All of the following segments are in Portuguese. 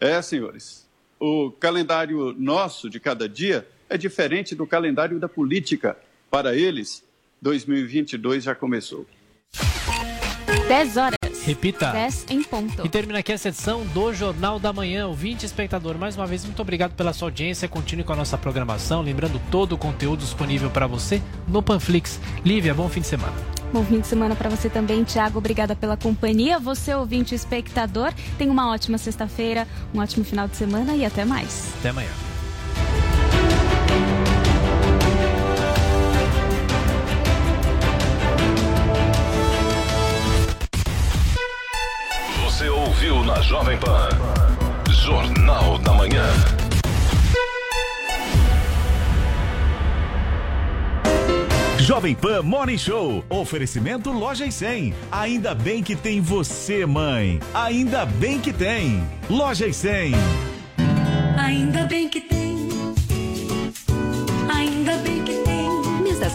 É, senhores, o calendário nosso de cada dia é diferente do calendário da política. Para eles, 2022 já começou. 10 horas. Repita. 10 em ponto. E termina aqui a sessão do Jornal da Manhã. Ouvinte espectador, mais uma vez, muito obrigado pela sua audiência. Continue com a nossa programação. Lembrando todo o conteúdo disponível para você no Panflix. Lívia, bom fim de semana. Bom fim de semana para você também, Thiago. Obrigada pela companhia. Você, ouvinte espectador, tenha uma ótima sexta-feira, um ótimo final de semana e até mais. Até amanhã. Ouviu na Jovem Pan. Jornal da Manhã. Jovem Pan Morning Show. Oferecimento Loja e 100. Ainda bem que tem você, mãe. Ainda bem que tem. Loja e 100. Ainda bem que tem.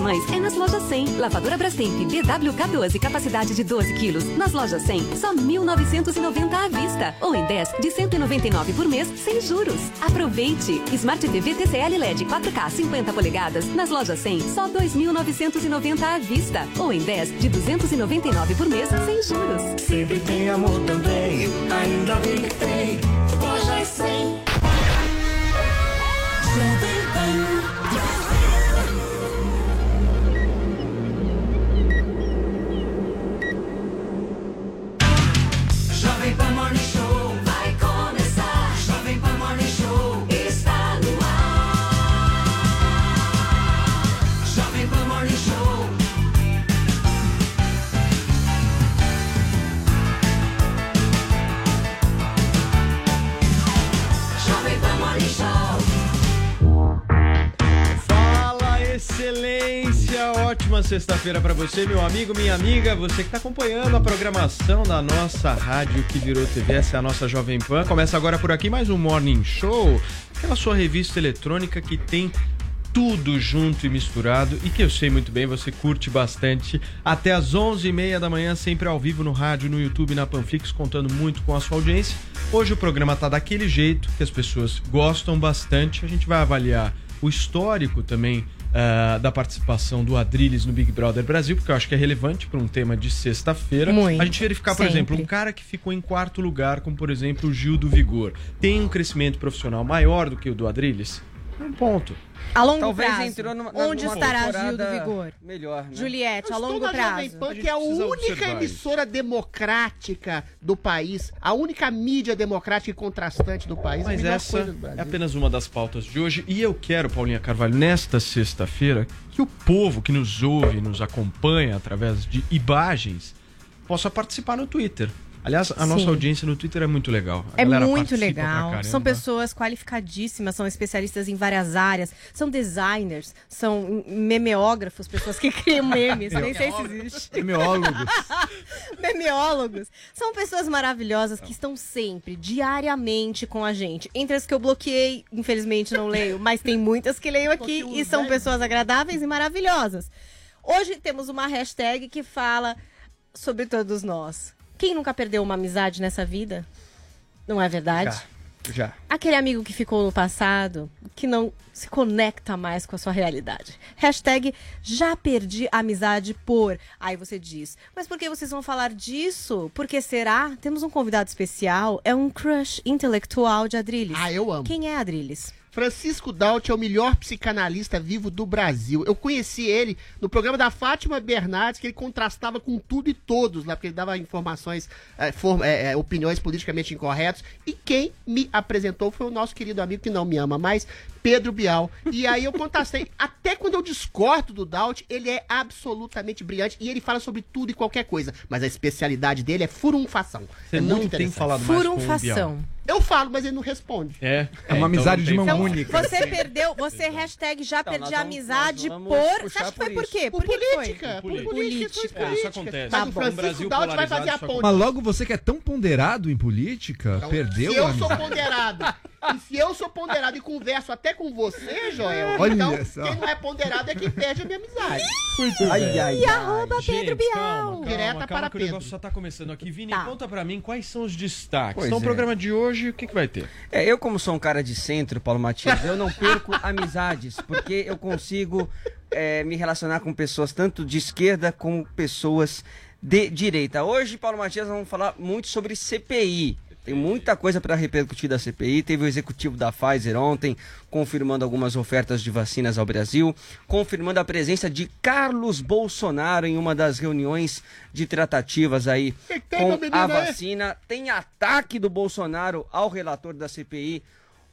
Mães é nas lojas 100. Lavadora Brastemp BWK12, capacidade de 12 quilos. Nas lojas 100, só 1.990 à vista. Ou em 10 de 199 por mês, sem juros. Aproveite! Smart TV TCL LED 4K 50 polegadas. Nas lojas 100, só 2.990 à vista. Ou em 10 de 299 por mês, sem juros. Sempre tem amor também, ainda bem que tem. Loja é 100. Excelência! Ótima sexta-feira pra você, meu amigo, minha amiga, você que tá acompanhando a programação da nossa rádio que virou TV, essa é a nossa Jovem Pan. Começa agora por aqui mais um Morning Show, aquela sua revista eletrônica que tem tudo junto e misturado e que eu sei muito bem, você curte bastante. Até às 11h30 da manhã, sempre ao vivo no rádio, no YouTube, na Panflix, contando muito com a sua audiência. Hoje o programa tá daquele jeito que as pessoas gostam bastante. A gente vai avaliar o histórico também ah, da participação do Adrilles no Big Brother Brasil, porque eu acho que é relevante para um tema de sexta-feira. A gente verificar, por sempre. exemplo, um cara que ficou em quarto lugar, como por exemplo o Gil do Vigor, tem um crescimento profissional maior do que o do Adrilles? Um ponto. A longo Talvez prazo, entrou numa- onde numa estará Gil do Vigor? melhor, né? Juliette, a longo na Jovem prazo. Pan, que é a única emissora democrática do país, a única mídia democrática e contrastante do país. Mas essa do é apenas uma das pautas de hoje. E eu quero, Paulinha Carvalho, nesta sexta-feira, que o povo que nos ouve, nos acompanha através de imagens, possa participar no Twitter. Aliás, a nossa Sim. audiência no Twitter é muito legal. A É muito legal. São pessoas qualificadíssimas, são especialistas em várias áreas, são designers, são memeógrafos, pessoas que criam memes, nem sei se existe. Memeólogos. Memeólogos. São pessoas maravilhosas que estão sempre, diariamente com a gente. Entre as que eu bloqueei, infelizmente não leio, mas tem muitas que leio aqui e são pessoas agradáveis e maravilhosas. Hoje temos uma hashtag que fala sobre todos nós. Quem nunca perdeu uma amizade nessa vida? Não é verdade? Já. Aquele amigo que ficou no passado, que não se conecta mais com a sua realidade. Hashtag já perdi a amizade por. Aí você diz, mas por que vocês vão falar disso? Porque será? Temos um convidado especial, é um crush intelectual de Adrilles. Ah, eu amo. Quem é Adrilles? Francisco Daut é o melhor psicanalista vivo do Brasil. Eu conheci ele no programa da Fátima Bernardes, que ele contrastava com tudo e todos lá, porque ele dava informações, form- eh, eh, opiniões politicamente incorretas. E quem me apresentou foi o nosso querido amigo que não me ama mais, Pedro Bial. E aí eu contrastei. Até quando eu discordo do Daut, ele é absolutamente brilhante e ele fala sobre tudo e qualquer coisa. Mas a especialidade dele é furunfação. Você é não muito tem interessante. falado mais com o Furunfação. Bial. Eu falo, mas ele não responde. É. É uma amizade de mão Então, única. você perdeu, você hashtag já Então, perdi a vamos- amizade vamos por. Você acha que foi por por quê? Por que que foi? política, por Política. política. É, isso acontece. Mas Tá o bom. Francisco Daut vai fazer a ponte. Mas logo você que é tão ponderado em política, perdeu Se a eu sou ponderado, e se eu sou ponderado e converso até com você, Joel, Olha então só. quem não é ponderado é quem perde a minha amizade. Ai, ai, E ai. arroba Gente, Pedro Bial. Calma, calma, Direta calma para que o Pedro. negócio só tá começando aqui. Vini, Tá. conta pra mim quais são os destaques. Pois então, o é. programa de hoje, o que, que vai ter? É, eu como sou um cara de centro, Paulo Matias, eu não perco amizades, porque eu consigo é, me relacionar com pessoas tanto de esquerda como pessoas de direita. Hoje, Paulo Matias, nós vamos falar muito sobre CPI. Tem muita coisa para repercutir da CPI. Teve o executivo da Pfizer ontem confirmando algumas ofertas de vacinas ao Brasil, confirmando a presença de Carlos Bolsonaro em uma das reuniões de tratativas aí Que que tem, com a aí? vacina. Tem ataque do Bolsonaro ao relator da CPI,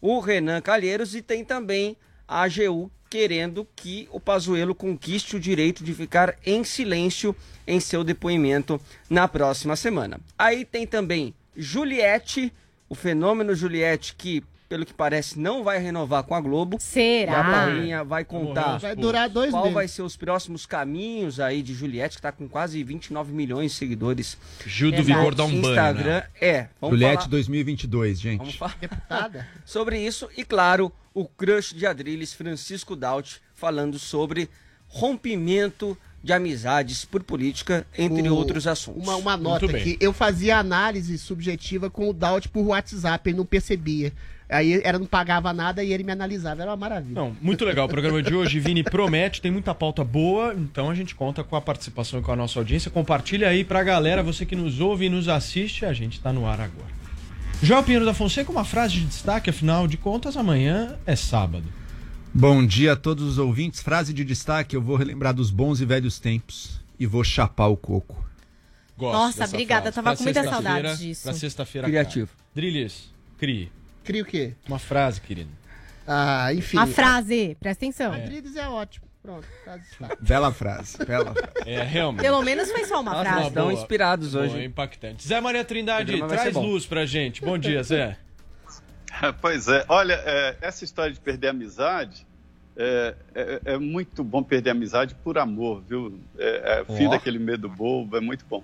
o Renan Calheiros, e tem também a AGU querendo que o Pazuello conquiste o direito de ficar em silêncio em seu depoimento na próxima semana. Aí tem também Juliette, o fenômeno Juliette que pelo que parece não vai renovar com a Globo. E a Será? Paulinha vai contar Vai durar dois qual meses. vai ser os próximos caminhos aí de Juliette, que tá com quase 29 milhões de seguidores Gil do. Vigor dá um banho. Instagram. né? É, vamos Juliette falar, 2022, gente. vamos falar Deputada. sobre isso e, claro, o crush de Adriles, Francisco Daut, falando sobre rompimento de amizades por política, entre O- outros assuntos. Uma, uma nota aqui. Eu fazia análise subjetiva com o Daut por WhatsApp, ele não percebia. Aí era não pagava nada e ele me analisava. Era uma maravilha. Não, muito legal o programa de hoje. Vini promete, tem muita pauta boa, então a gente conta com a participação e com a nossa audiência. Compartilha aí pra galera, você que nos ouve e nos assiste, a gente tá no ar agora. Joel Pinheiro da Fonseca, uma frase de destaque, afinal de contas, amanhã é sábado. Bom dia a todos os ouvintes. Frase de destaque: eu vou relembrar dos bons e velhos tempos e vou chapar o coco. Gosto Nossa, obrigada, frase. tava Pra com muita saudade disso. Pra sexta-feira. Criativo. cara. Drilis, crie. Cria o quê? Uma frase, querido. Ah, enfim. A frase, presta atenção. Adriles é ótimo. Pronto. frase está. Bela frase, bela frase. É, realmente. Pelo menos foi só uma Nossa, frase. estão boa. inspirados Boa, hoje. impactante. Zé Maria Trindade, traz luz pra gente. Bom dia, Zé. Pois é, olha, é, essa história de perder a amizade, é, é- é muito bom perder amizade por amor, viu? É, é, fim Ó. daquele medo bobo, é muito bom.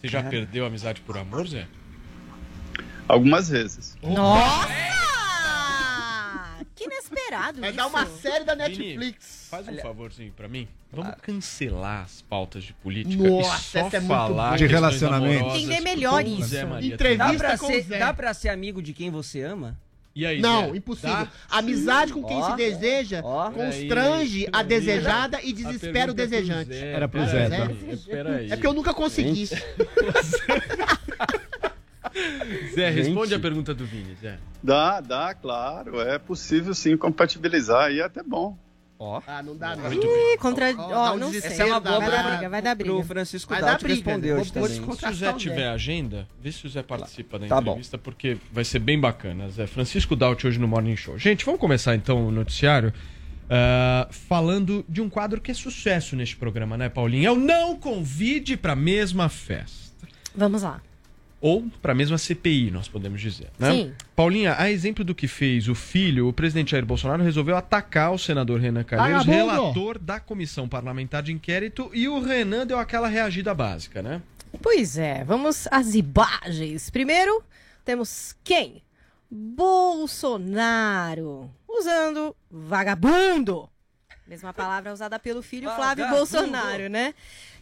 Você já perdeu amizade por amor, Zé? Algumas vezes. Nossa! Que inesperado Vai isso. dar uma série da Vini, Netflix. Faz um Olha- favorzinho pra mim. Vamos cancelar as pautas de política Nossa, e só essa é falar boa. De relacionamento. Entender melhor isso. Entrevista Dá pra, ser, Zé. dá pra ser amigo de quem você ama? E aí, Não, Zé? impossível. Dá? Amizade com quem Ó, se deseja ó. constrange a Peraí. desejada e A desespera o é pro desejante. Zé. Era pro Peraí, Zé, tá? Peraí. É porque eu nunca consegui. Zé, responde Gente. a pergunta do Vini, Zé. Dá, dá, claro. É possível sim compatibilizar e é até bom. Ó. Ah, não dá, não. Ih, contra... Ó, não sei. Essa é uma boa Vai dar briga, vai dar Pro briga. Francisco Vai dar Daut briga. responder Vou- hoje também. Se o Zé tiver agenda, vê se o Zé participa da Tá bom. entrevista, porque vai ser bem bacana, Zé. Francisco Daut hoje no Morning Show. Gente, vamos começar então o noticiário ah, falando de um quadro que é sucesso neste programa, né, Paulinho? É o Não Convide pra Mesma Festa. Vamos lá. Ou para a mesma CPI, nós podemos dizer. Né? Sim. Paulinha, a exemplo do que fez o filho, o presidente Jair Bolsonaro resolveu atacar o senador Renan Calheiros, relator da comissão parlamentar de inquérito, e o Renan deu aquela reagida básica, né? Pois é, vamos às imagens. Primeiro, temos quem? Bolsonaro. Usando vagabundo. Mesma palavra usada pelo filho Flávio Vagabundo. Bolsonaro, né?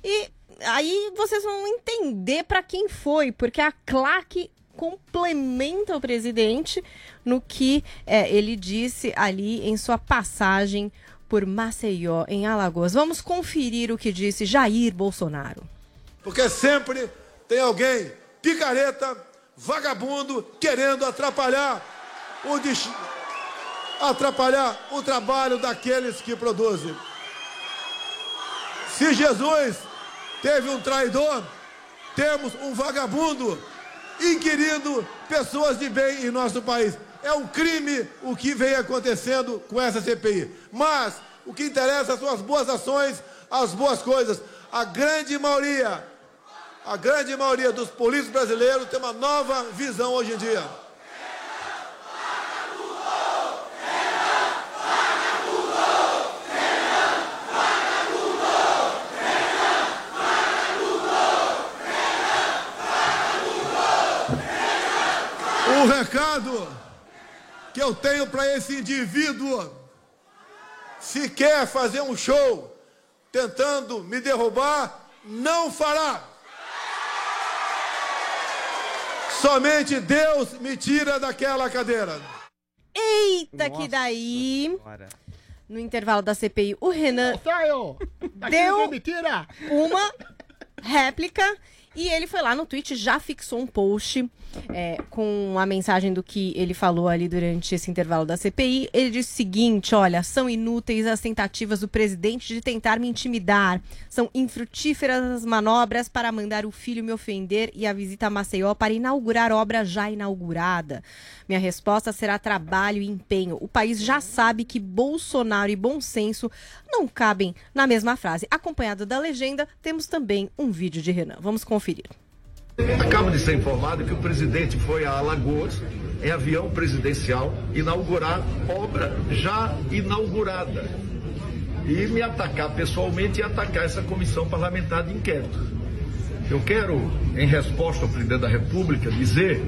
E aí vocês vão entender pra quem foi, porque a claque complementa o presidente no que é, ele disse ali em sua passagem por Maceió, em Alagoas. Vamos conferir o que disse Jair Bolsonaro. Porque sempre tem alguém picareta, vagabundo, querendo atrapalhar o atrapalhar o trabalho daqueles que produzem. Se Jesus teve um traidor, temos um vagabundo inquirindo pessoas de bem em nosso país. É um crime o que vem acontecendo com essa CPI. Mas o que interessa são as boas ações, as boas coisas. A grande maioria, a grande maioria dos políticos brasileiros tem uma nova visão hoje em dia. O recado que eu tenho para esse indivíduo, se quer fazer um show tentando me derrubar, não fará. Somente Deus me tira daquela cadeira. Eita, que daí. No intervalo da CPI, o Renan deu uma réplica e ele foi lá no tweet, já fixou um post é, com a mensagem do que ele falou ali durante esse intervalo da CPI. Ele disse o seguinte: olha, são inúteis as tentativas do presidente de tentar me intimidar. São infrutíferas as manobras para mandar o filho me ofender e a visita a Maceió para inaugurar obra já inaugurada. Minha resposta será trabalho e empenho. O país já sabe que Bolsonaro e bom senso não cabem na mesma frase. Acompanhado da legenda, temos também um vídeo de Renan. Vamos conferir. Acaba de ser informado que o presidente foi a Alagoas, em avião presidencial, inaugurar obra já inaugurada. E me atacar pessoalmente e atacar essa comissão parlamentar de inquérito. Eu quero, em resposta ao presidente da República, dizer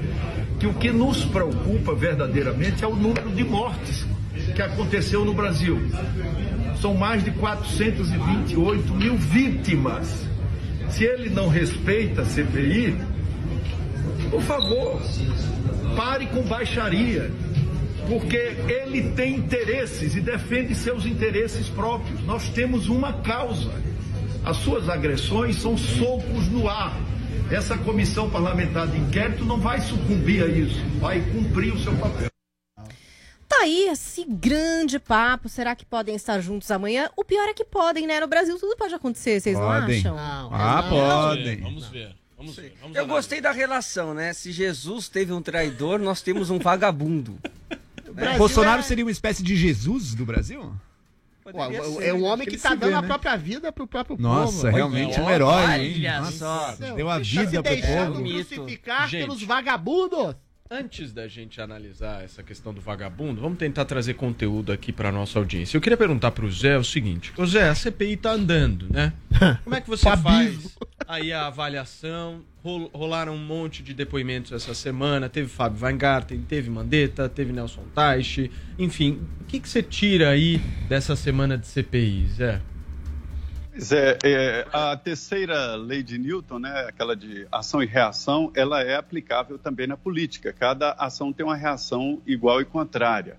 que o que nos preocupa verdadeiramente é o número de mortes que aconteceu no Brasil. São mais de 428 mil vítimas. Se ele não respeita a CPI, por favor, pare com baixaria, porque ele tem interesses e defende seus interesses próprios. Nós temos uma causa. As suas agressões são socos no ar. Essa comissão parlamentar de inquérito não vai sucumbir a isso, vai cumprir o seu papel. Aí esse grande papo. Será que podem estar juntos amanhã? O pior é que podem, né? No Brasil tudo pode acontecer, vocês não Podem. acham? Ah, podem. Vamos ver. Vamos ver. Vamos Eu gostei da relação, né? Se Jesus teve um traidor, nós temos um vagabundo. Né? Bolsonaro seria uma espécie de Jesus do Brasil? Pô, ser, é um né? homem que Ele tá dando vê, a né? própria vida pro próprio Nossa, povo. realmente Olha, um herói, hein? Nossa, deu a vida pro deixando povo. crucificar Gente. pelos vagabundos. Antes da gente analisar essa questão do vagabundo, vamos tentar trazer conteúdo aqui para nossa audiência. Eu queria perguntar para o Zé o seguinte: Ô Zé, a CPI tá andando, né? Como é que você faz aí a avaliação? Rol- Rolaram um monte de depoimentos essa semana. Teve Fábio Weingarten, teve Mandetta, teve Nelson Teich. Enfim, o que, que você tira aí dessa semana de CPI, Zé? Pois é, é, a terceira lei de Newton, né, aquela de ação e reação, ela é aplicável também na política. Cada ação tem uma reação igual e contrária.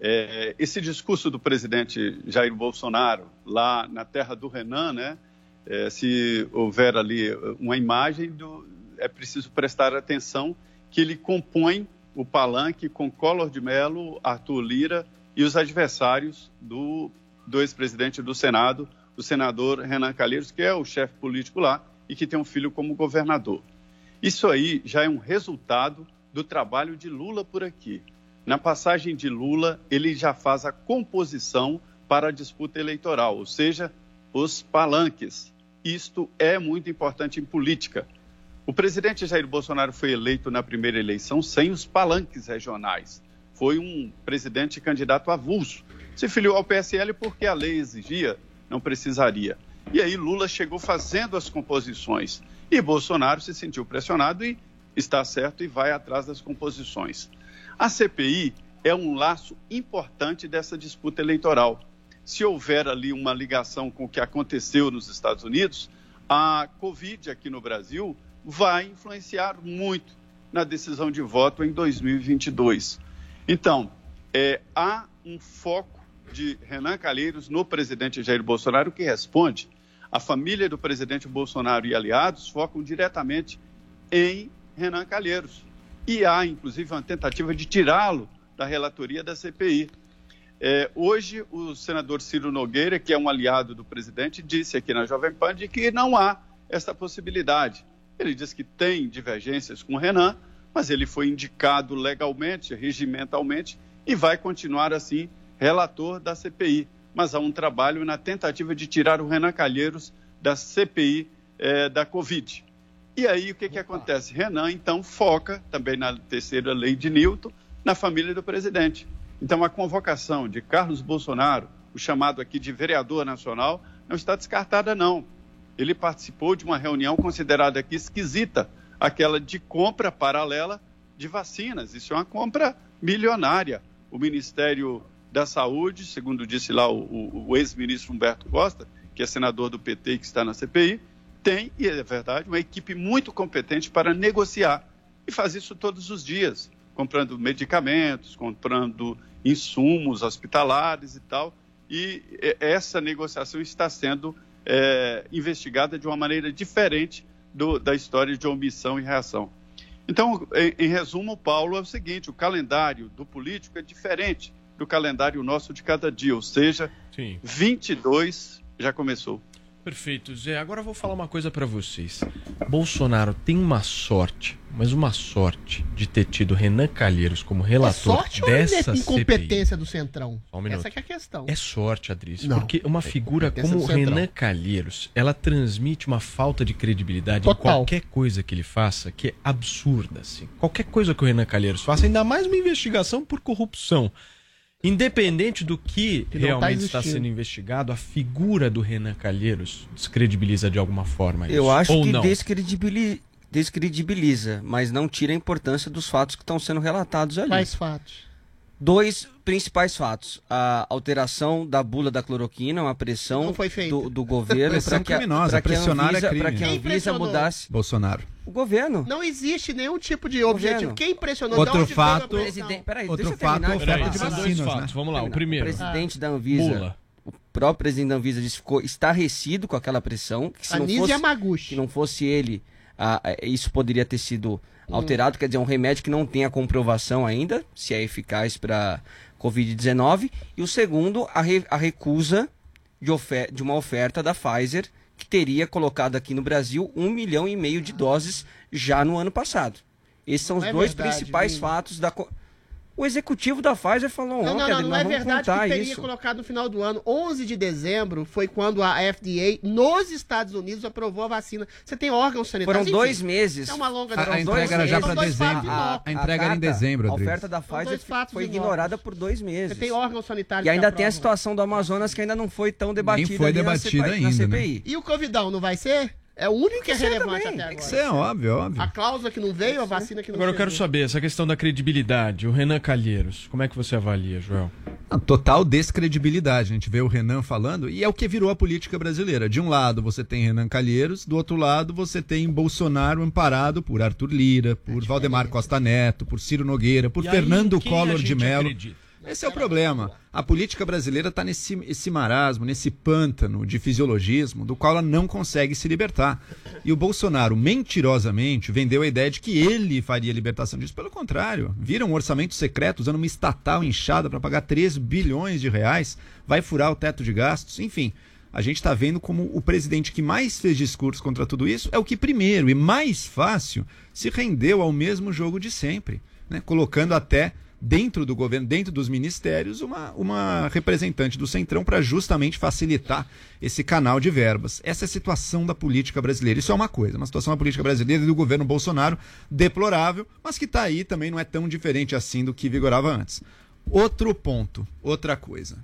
É, esse discurso do presidente Jair Bolsonaro, lá na terra do Renan, né, é, se houver ali uma imagem, do, é preciso prestar atenção que ele compõe o palanque com Collor de Mello, Arthur Lira e os adversários do, do ex-presidente do Senado, o senador Renan Calheiros, que é o chefe político lá e que tem um filho como governador. Isso aí já é um resultado do trabalho de Lula por aqui. Na passagem de Lula, ele já faz a composição para a disputa eleitoral, ou seja, os palanques. Isto é muito importante em política. O presidente Jair Bolsonaro foi eleito na primeira eleição sem os palanques regionais. Foi um presidente candidato avulso. Se filiou ao PSL porque a lei exigia, não precisaria. E aí Lula chegou fazendo as composições. E Bolsonaro se sentiu pressionado e está certo e vai atrás das composições. A CPI é um laço importante dessa disputa eleitoral. Se houver ali uma ligação com o que aconteceu nos Estados Unidos, a Covid aqui no Brasil vai influenciar muito na decisão de voto em 2022. Então, é, há um foco de Renan Calheiros no presidente Jair Bolsonaro que responde. A família do presidente Bolsonaro e aliados focam diretamente em Renan Calheiros. E há, inclusive, uma tentativa de tirá-lo da relatoria da CPI. É, hoje, o senador Ciro Nogueira, que é um aliado do presidente, disse aqui na Jovem Pan de que não há essa possibilidade. Ele diz que tem divergências com Renan, mas ele foi indicado legalmente, regimentalmente, e vai continuar assim, relator da CPI. Mas há um trabalho na tentativa de tirar o Renan Calheiros da CPI eh, da Covid. E aí o que, que acontece? Renan, então, foca também na terceira lei de Newton, na família do presidente. Então, a convocação de Carlos Bolsonaro, o chamado aqui de vereador nacional, não está descartada, não. Ele participou de uma reunião considerada aqui esquisita, aquela de compra paralela de vacinas. Isso é uma compra milionária. O Ministério da Saúde, segundo disse lá o, o- o ex-ministro Humberto Costa, que é senador do PT e que está na CPI, tem, e é verdade, uma equipe muito competente para negociar. E faz isso todos os dias, comprando medicamentos, comprando insumos hospitalares e tal. E essa negociação está sendo eh, investigada de uma maneira diferente do- da história de omissão e reação. Então, em, em resumo, Paulo, é o seguinte: o calendário do político é diferente do calendário nosso de cada dia, ou seja, Sim. 22 já começou. Perfeito, Zé. Agora eu vou falar uma coisa pra vocês. Bolsonaro tem uma sorte, mas uma sorte de ter tido Renan Calheiros como É relator sorte ou é dessa CPI. incompetência do Centrão? Só um. Essa que é a questão. É sorte, Adrice, Não. porque uma figura incompetência como. Renan Calheiros, ela transmite uma falta de credibilidade Total. em qualquer coisa que ele faça, que é absurda, assim. Qualquer coisa que o Renan Calheiros faça, ainda mais uma investigação por corrupção. Independente do que, Que tá realmente está existindo. sendo investigado, a figura do Renan Calheiros descredibiliza de alguma forma isso. Eu acho Ou que não. descredibili- descredibiliza, mas não tira a importância dos fatos que estão sendo relatados ali. Quais fatos? Dois principais fatos. A alteração da bula da cloroquina, uma pressão Não do, do governo para que, a- que a pressionar é Anvisa, pra que a Anvisa pressionou? mudasse Bolsonaro. o governo. Não existe nenhum tipo de objetivo. Governo. Quem impressionou? Outro fato-? Presidente, peraí, Outro deixa eu terminar fato, de oferta falar. de São dois vacinas, fatos. né? Vamos lá, o O primeiro. presidente da Anvisa, Bula. o próprio presidente da Anvisa disse que ficou estarrecido com aquela pressão. Que se não Anísio fosse, Yamaguchi. que não fosse ele, ah, ah, isso poderia ter sido alterado. Quer dizer, um remédio que não tem a comprovação ainda, se é eficaz para Covid-19. E o segundo, a, re- a recusa de, ofer- de uma oferta da Pfizer, que teria colocado aqui no Brasil um milhão e meio de doses já no ano passado. Esses são os é dois verdade, principais fatos da. O executivo da Pfizer falou Não, ontem, não, não, não é verdade que teria isso. colocado no final do ano. 11 de dezembro foi quando a FDA, nos Estados Unidos, aprovou a vacina. Você tem órgãos sanitários. Foram dois enfim, meses. É uma longa A- a entrega dois era já dois dezembro. fatos A- a entrega era em dezembro, A Rodrigues. oferta da Pfizer foi ignorada por dois meses. Você tem órgãos sanitários E ainda tem a situação do Amazonas que ainda não foi tão debatida foi ali na debatida CPI, na ainda, né? CPI. E o Covidão não vai ser? É o único que é relevante também. até agora. Isso é óbvio, óbvio. A cláusula que não veio, a vacina que não Agora eu quero saber essa questão da credibilidade. O Renan Calheiros, como é que você avalia, Joel? Não, Total descredibilidade. A gente vê o Renan falando, e é o que virou a política brasileira. De um lado você tem Renan Calheiros, do outro lado você tem Bolsonaro amparado por Arthur Lira, por Valdemar Costa Neto, por Ciro Nogueira, por E aí, Fernando em quem a Collor de Mello. acredita? Esse é o problema. A política brasileira está nesse esse marasmo, nesse pântano de fisiologismo do qual ela não consegue se libertar. E o Bolsonaro, mentirosamente, vendeu a ideia de que ele faria a libertação disso. Pelo contrário, vira um orçamento secreto usando uma estatal inchada para pagar 3 bilhões de reais, vai furar o teto de gastos, enfim. A gente está vendo como o presidente que mais fez discurso contra tudo isso é o que primeiro e mais fácil se rendeu ao mesmo jogo de sempre, né? colocando até dentro do governo, dentro dos ministérios, uma, uma representante do Centrão para justamente facilitar esse canal de verbas. Essa é a situação da política brasileira. Isso é uma coisa, uma situação da política brasileira e do governo Bolsonaro deplorável, mas que está aí também não é tão diferente assim do que vigorava antes. Outro ponto, outra coisa.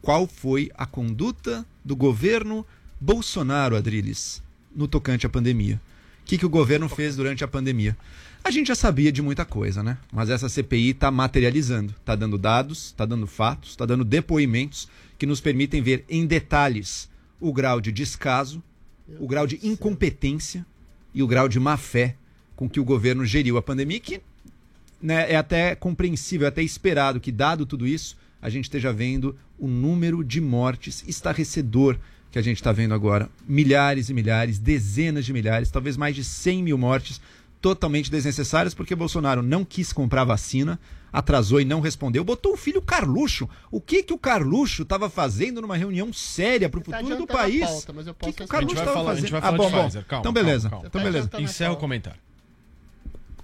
Qual foi a conduta do governo Bolsonaro, Adriles, no tocante à pandemia? O que, que o governo fez durante a pandemia? A gente já sabia de muita coisa, né? Mas essa CPI está materializando, está dando dados, está dando fatos, está dando depoimentos que nos permitem ver em detalhes o grau de descaso, o grau de incompetência e o grau de má fé com que o governo geriu a pandemia, que né, é até compreensível, é até esperado que, dado tudo isso, a gente esteja vendo o número de mortes estarrecedor que a gente está vendo agora. Milhares e milhares, dezenas de milhares, talvez mais de 100 mil mortes totalmente desnecessárias, porque Bolsonaro não quis comprar vacina, atrasou e não respondeu, botou o filho Carluxo. O que que o Carluxo estava fazendo numa reunião séria para o Tá futuro do adiantando a país? pauta, mas eu O que, que o. Carluxo A gente vai estava fazendo? gente vai ah, bom, de bom. Pfizer. Calma, então calma, beleza. calma. Então beleza. Encerra o comentário.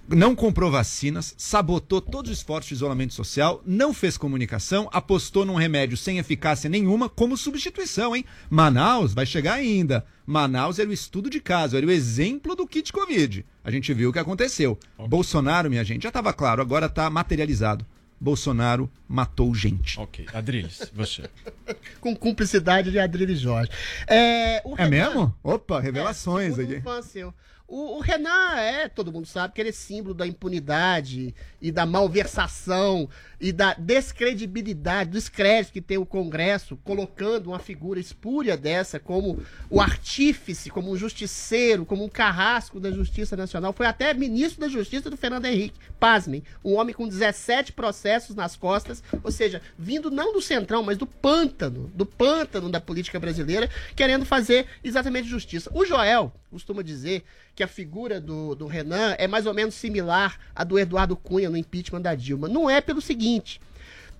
Não comprou vacinas, sabotou todos os esforços de isolamento social, não fez comunicação, apostou num remédio sem eficácia nenhuma como substituição, hein? Manaus vai chegar ainda. Manaus era o estudo de caso, era o exemplo do kit Covid. A gente viu o que aconteceu. Bolsonaro, minha gente, já estava claro, agora está materializado. Bolsonaro matou gente. Ok. Adriles, você. Com cumplicidade de Adriles Jorge. É, o É Renan- mesmo? Opa, revelações segundo aqui. um fã seu. O, o Renan é, todo mundo sabe que ele é símbolo da impunidade e da malversação e da descredibilidade, descrédito que tem o Congresso, colocando uma figura espúria dessa como o artífice, como um justiceiro, como um carrasco da Justiça Nacional. Foi até ministro da Justiça do Fernando Henrique. Pasmem, um homem com 17 processos nas costas, ou seja, vindo não do centrão, mas do pântano, do pântano da política brasileira, querendo fazer exatamente justiça. O Joel costuma dizer que a figura do, do Renan é mais ou menos similar à do Eduardo Cunha no impeachment da Dilma. Não é pelo seguinte.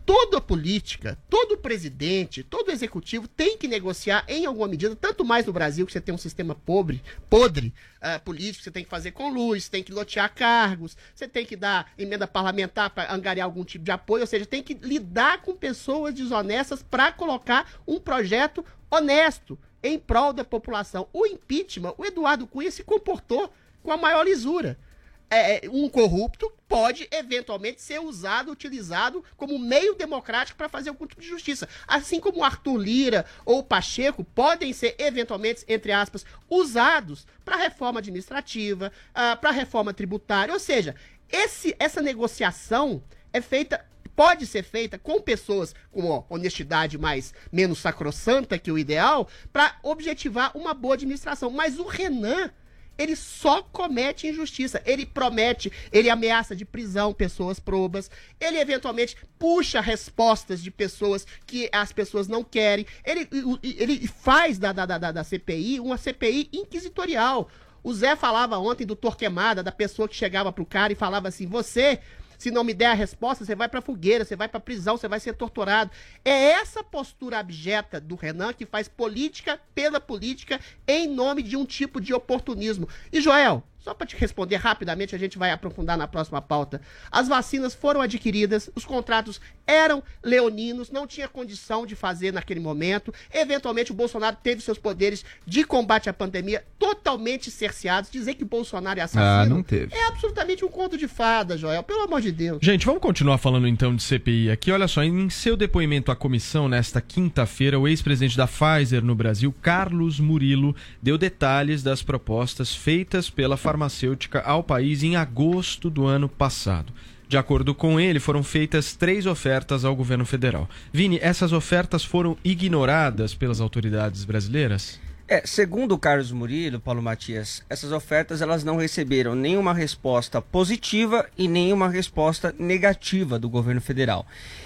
Toda política, todo presidente, todo executivo tem que negociar em alguma medida, tanto mais no Brasil, que você tem um sistema pobre, podre, ah, político, você tem que fazer com luz, tem que lotear cargos, você tem que dar emenda parlamentar para angariar algum tipo de apoio, ou seja, tem que lidar com pessoas desonestas para colocar um projeto honesto em prol da população. O impeachment, o Eduardo Cunha se comportou com a maior lisura é, um corrupto pode eventualmente ser usado, utilizado como meio democrático para fazer algum tipo de justiça. Assim como Arthur Lira ou Pacheco podem ser eventualmente, entre aspas, usados para reforma administrativa, para reforma tributária. Ou seja, esse, essa negociação é feita pode ser feita com pessoas com ó, honestidade mais menos sacrossanta que o ideal para objetivar uma boa administração. Mas o Renan ele só comete injustiça. Ele promete, ele ameaça de prisão pessoas probas, ele eventualmente puxa respostas de pessoas que as pessoas não querem. Ele, ele faz da, da, da, da CPI uma CPI inquisitorial. O Zé falava ontem do Torquemada, da pessoa que chegava pro cara e falava assim: você se não me der a resposta, você vai pra fogueira, você vai pra prisão, você vai ser torturado. É essa postura abjeta do Renan que faz política pela política em nome de um tipo de oportunismo. E Joel, só para te responder rapidamente, a gente vai aprofundar na próxima pauta. As vacinas foram adquiridas, os contratos eram leoninos, não tinha condição de fazer naquele momento. Eventualmente, o Bolsonaro teve seus poderes de combate à pandemia totalmente cerceados. Dizer que o Bolsonaro é assassino Ah, não teve. é absolutamente um conto de fada, Joel. Pelo amor de Deus. Gente, vamos continuar falando então de CPI aqui. Olha só, em seu depoimento à comissão nesta quinta-feira, o ex-presidente da Pfizer no Brasil, Carlos Murilo, deu detalhes das propostas feitas pela farmacêutica ao país em agosto do ano passado. De acordo com ele, foram feitas três ofertas ao governo federal. Vini, essas ofertas foram ignoradas pelas autoridades brasileiras? É, segundo Carlos Murilo, Paulo Matias, essas ofertas elas não receberam nenhuma resposta positiva e nenhuma resposta negativa do governo federal.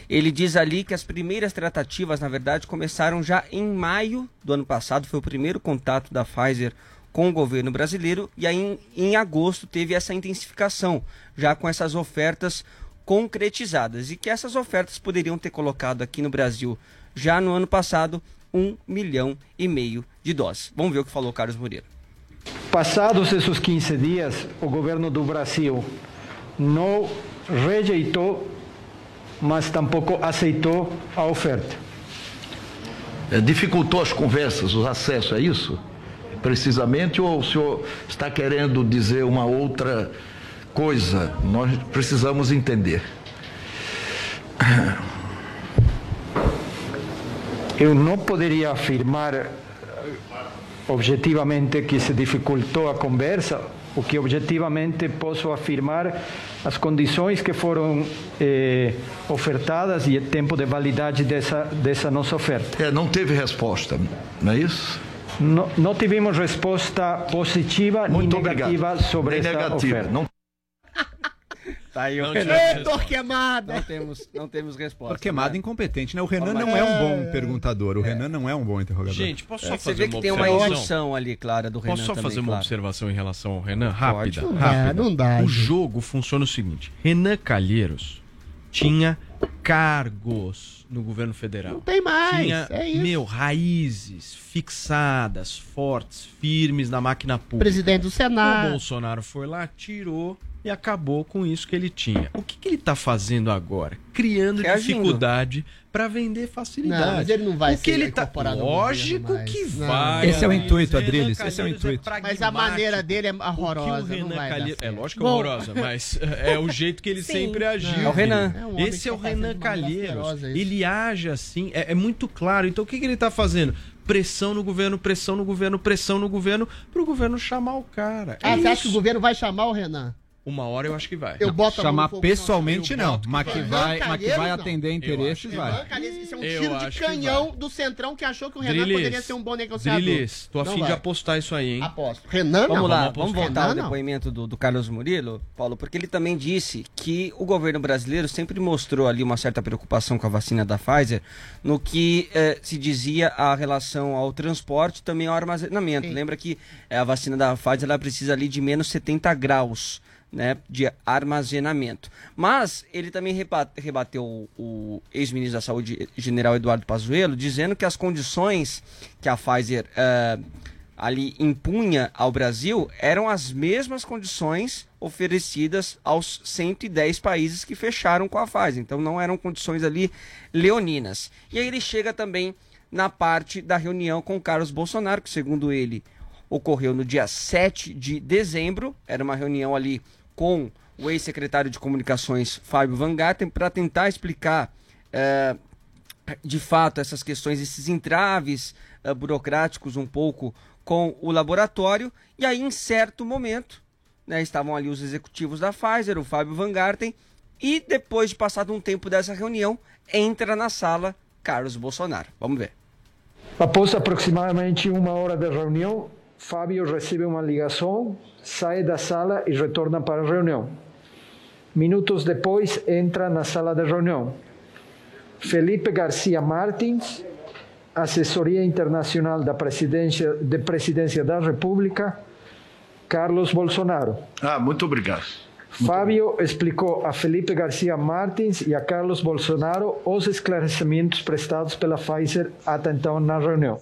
Ele diz ali que as primeiras tratativas, na verdade, começaram já em maio do ano passado, foi o primeiro contato da Pfizer com o governo brasileiro e aí em, em agosto teve essa intensificação, já com essas ofertas concretizadas e que essas ofertas poderiam ter colocado aqui no Brasil já no ano passado um milhão e meio de doses. Vamos ver o que falou o Carlos Murilo. Passados esses 15 dias, o governo do Brasil não rejeitou, mas tampouco aceitou a oferta. É, dificultou as conversas, os acessos, é isso? Precisamente, ou o senhor está querendo dizer uma outra coisa? Nós precisamos entender. Eu não poderia afirmar eh, objetivamente que se dificultou a conversa, o que objetivamente posso afirmar as condições que foram eh, ofertadas e o tempo de validade dessa, dessa nossa oferta. É, não teve resposta, não é isso? Não, não tivemos resposta positiva Muito nem negativa sobre Nem essa negativa, oferta. não- Tá aí o Não Renan. Torquemada! Não temos, não temos resposta. Torquemada né? incompetente, né? O Renan não é um bom É. perguntador. O Renan não é um bom interrogador. Gente, posso só É, você fazer vê que uma tem uma observação? emoção ali, clara, do Renan Posso só também, fazer uma claro. observação em relação ao Renan? Rápida. Não rápida. não dá, O gente. jogo funciona o seguinte: Renan Calheiros tinha cargos no governo federal. Não tem mais, Tinha, é isso. meu, raízes fixadas, fortes, firmes na máquina pública. Presidente do O Senado. Bolsonaro foi lá, tirou e acabou com isso que ele tinha. O que, que ele tá fazendo agora? Criando Reagindo. dificuldade para vender facilidade. Não, mas ele não vai o que ser ele tá Lógico governo que. Não. vai. Esse é o intuito, Adriles, esse é o intuito. Mas a maneira dele é O o horrorosa. não vai Calheiros. É lógico que é horrorosa, mas é o jeito que ele Sim. sempre agiu. É o Renan. É um Esse é o tá Renan Calheiros. isso. Ele age assim, é, é muito claro. Então o que, que ele tá fazendo? Pressão no governo, pressão no governo, pressão no governo, pro governo chamar o cara. Ah, É você acha que o isso. governo vai chamar o Renan? Uma hora eu acho que vai. Eu boto a mão Chamar pessoalmente não, boto mas que vai, mas que vai não. atender interesses, acho. vai. Isso é um Eu tiro acho de canhão do Centrão que achou que o Renan Drilis, poderia ser um bom negociador. Drilis, tô Não afim de apostar isso aí, hein? Aposto. Renan Vamos não. lá, vamos vamos voltar ao Renan, não. depoimento do, do Carlos Murilo, Paulo, porque ele também disse que o governo brasileiro sempre mostrou ali uma certa preocupação com a vacina da Pfizer, no que eh, se dizia a relação ao transporte e também ao armazenamento. Sim. Lembra que eh, a vacina da Pfizer ela precisa ali de menos 70 graus. Né, de armazenamento. Mas ele também reba- rebateu o, ex-ministro da Saúde, general Eduardo Pazuello, dizendo que as condições que a Pfizer eh, ali impunha ao Brasil eram as mesmas condições oferecidas aos 110 países que fecharam com a Pfizer. Então não eram condições ali leoninas. E aí ele chega também na parte da reunião com Carlos Bolsonaro, que segundo ele ocorreu no dia 7 de dezembro. Era uma reunião ali com o ex-secretário de Comunicações, Fábio Van Garten, para tentar explicar eh, de fato essas questões, esses entraves eh, burocráticos um pouco com o laboratório. E aí, em certo momento, né, estavam ali os executivos da Pfizer, o Fábio Van e depois de passado um tempo dessa reunião, entra na sala Carlos Bolsonaro. Vamos ver. Após aproximadamente uma hora de reunião, Fábio recebe uma ligação, sai da sala e retorna para a reunião. Minutos depois, entra na sala de reunião. Felipe Garcia Martins, assessoria internacional da presidência, de presidência da República, Carlos Bolsonaro. Ah, muito obrigado. Fábio explicou a Felipe Garcia Martins e a Carlos Bolsonaro os esclarecimentos prestados pela Pfizer até então na reunião.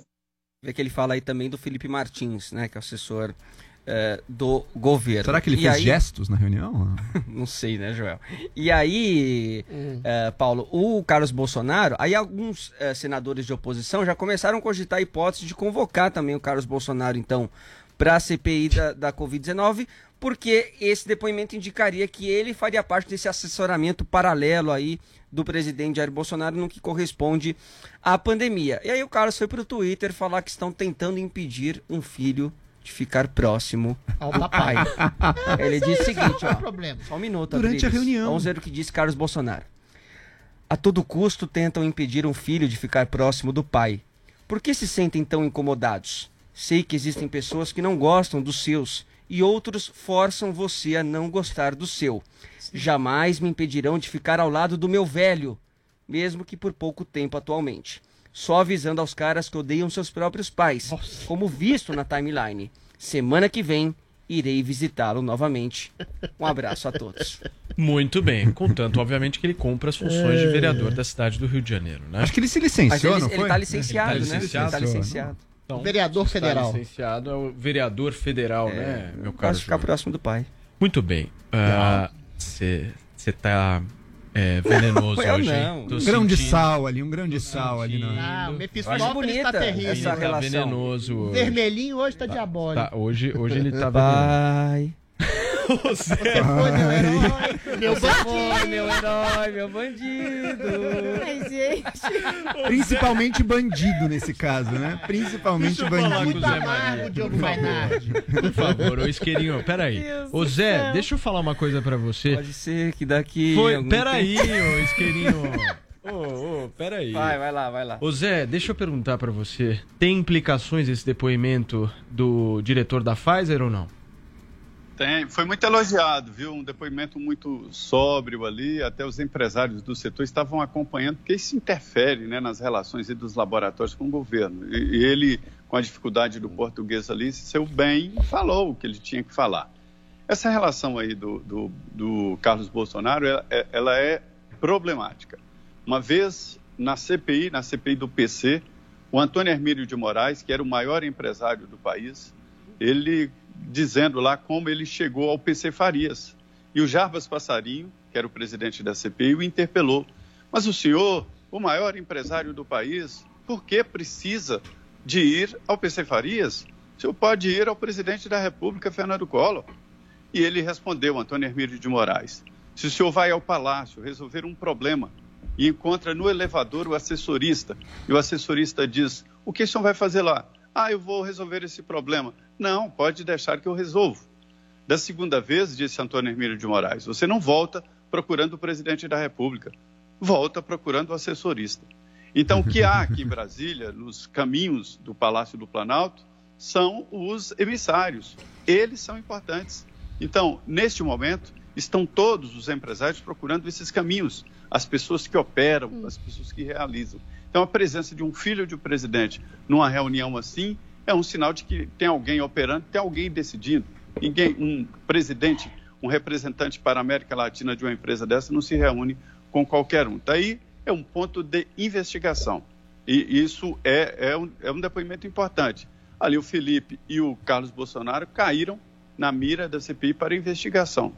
Vê que ele fala aí também do Felipe Martins, né, que é o assessor eh, do governo. Será que ele E fez aí- gestos na reunião? Não sei, né, Joel? E aí, eh, Paulo, o Carlos Bolsonaro, aí alguns eh, senadores de oposição já começaram a cogitar a hipótese de convocar também o Carlos Bolsonaro, então, para a CPI da, da Covid-19, porque esse depoimento indicaria que ele faria parte desse assessoramento paralelo aí do presidente Jair Bolsonaro no que corresponde à pandemia. E aí o Carlos foi para o Twitter falar que estão tentando impedir um filho de ficar próximo Ao papai. pai. Ele disse o é seguinte, ó. problema. Só um minuto, Durante a reunião. Vamos ver o que disse Carlos Bolsonaro. A todo custo tentam impedir um filho de ficar próximo do pai. Por que se sentem tão incomodados? Sei que existem pessoas que não gostam dos seus e outros forçam você a não gostar do seu. Jamais me impedirão de ficar ao lado do meu velho, mesmo que por pouco tempo atualmente. Só avisando aos caras que odeiam seus próprios pais, como visto na timeline. Semana que vem irei visitá-lo novamente. Um abraço a todos. Muito bem, contanto, obviamente, que ele cumpra as funções de vereador da cidade do Rio de Janeiro, né? Acho que ele se Mas licenciou, ele, não ele foi? tá licenciado, Ele tá né? licenciado. Ele tá licenciado. Então, Vereador está federal. licenciado é o vereador federal, né, meu caro? Posso ficar Júlio? próximo do pai. Muito bem. Você tá é, venenoso Eu hoje, não. Um grão de sal ali, um grão de sal ali. No... Ah, o Eu acho Mephistófeles bonita tá terrível. essa Tá relação. venenoso hoje. Vermelhinho hoje tá diabólico. Tá, hoje, hoje ele tá venenoso. Pai. Você Foi meu herói, meu Você foi bandido. meu herói, meu bandido. Ai, gente. Principalmente bandido nesse caso, né? Principalmente bandido. Zé Amargo, Maria. Diogo Por favor. Mainardi. Por favor, ô isqueirinho, peraí. Ô Zé, céu. deixa eu falar uma coisa pra você. Pode ser que daqui. Foi, algum peraí, tempo- ô isqueirinho. Ô, ô, peraí. Vai, vai lá, vai lá. Ô Zé, deixa eu perguntar pra você. Tem implicações esse depoimento do diretor da Pfizer ou não? Tem, foi muito elogiado, viu? Um depoimento muito sóbrio ali, até os empresários do setor estavam acompanhando, porque isso interfere né, nas relações dos laboratórios com o governo. E, e ele, com a dificuldade do português ali, seu bem, falou o que ele tinha que falar. Essa relação aí do, do, do Carlos Bolsonaro, ela, é- ela é problemática. Uma vez na CPI, na CPI do PC, o Antônio Hermílio de Moraes, que era o maior empresário do país, ele dizendo lá como ele chegou ao PC Farias. E o Jarbas Passarinho, que era o presidente da CPI, o interpelou. Mas o senhor, o maior empresário do país, por que precisa de ir ao PC Farias? O senhor pode ir ao presidente da República, Fernando Collor. E ele respondeu, Antônio Hermílio de Moraes, se o senhor vai ao palácio resolver um problema e encontra no elevador o assessorista, e o assessorista diz, o que o senhor vai fazer lá? Ah, eu vou resolver esse problema. Não, pode deixar que eu resolvo. Da segunda vez, disse Antônio Hermílio de Moraes, você não volta procurando o presidente da República, volta procurando o assessorista. Então, o que há aqui em Brasília, nos caminhos do Palácio do Planalto, são os emissários. Eles são importantes. Então, neste momento, estão todos os empresários procurando esses caminhos, as pessoas que operam, as pessoas que realizam. Então, a presença de um filho de presidente numa reunião assim é um sinal de que tem alguém operando, tem alguém decidindo. Ninguém, um presidente, um representante para a América Latina de uma empresa dessa não se reúne com qualquer um. Daí é um ponto de investigação. E isso é, é, um, é um depoimento importante. Ali o Felipe e o Carlos Bolsonaro caíram na mira da CPI para investigação.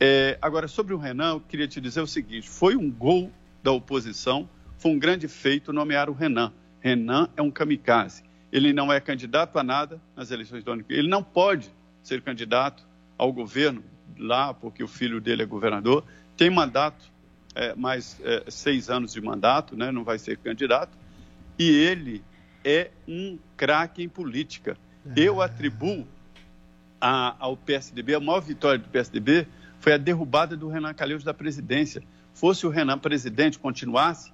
É, agora, sobre o Renan, eu queria te dizer o seguinte: foi um gol da oposição, foi um grande feito nomear o Renan. Renan é um kamikaze. Ele não é candidato a nada nas eleições do ano que vem. Ele não pode ser candidato ao governo lá, porque o filho dele é governador. Tem mandato, é, mais é, seis anos de mandato, né? não vai ser candidato. E ele é um craque em política. Eu atribuo a- ao PSDB, a maior vitória do PSDB foi a derrubada do Renan Calheiros da presidência. Fosse o Renan presidente, continuasse,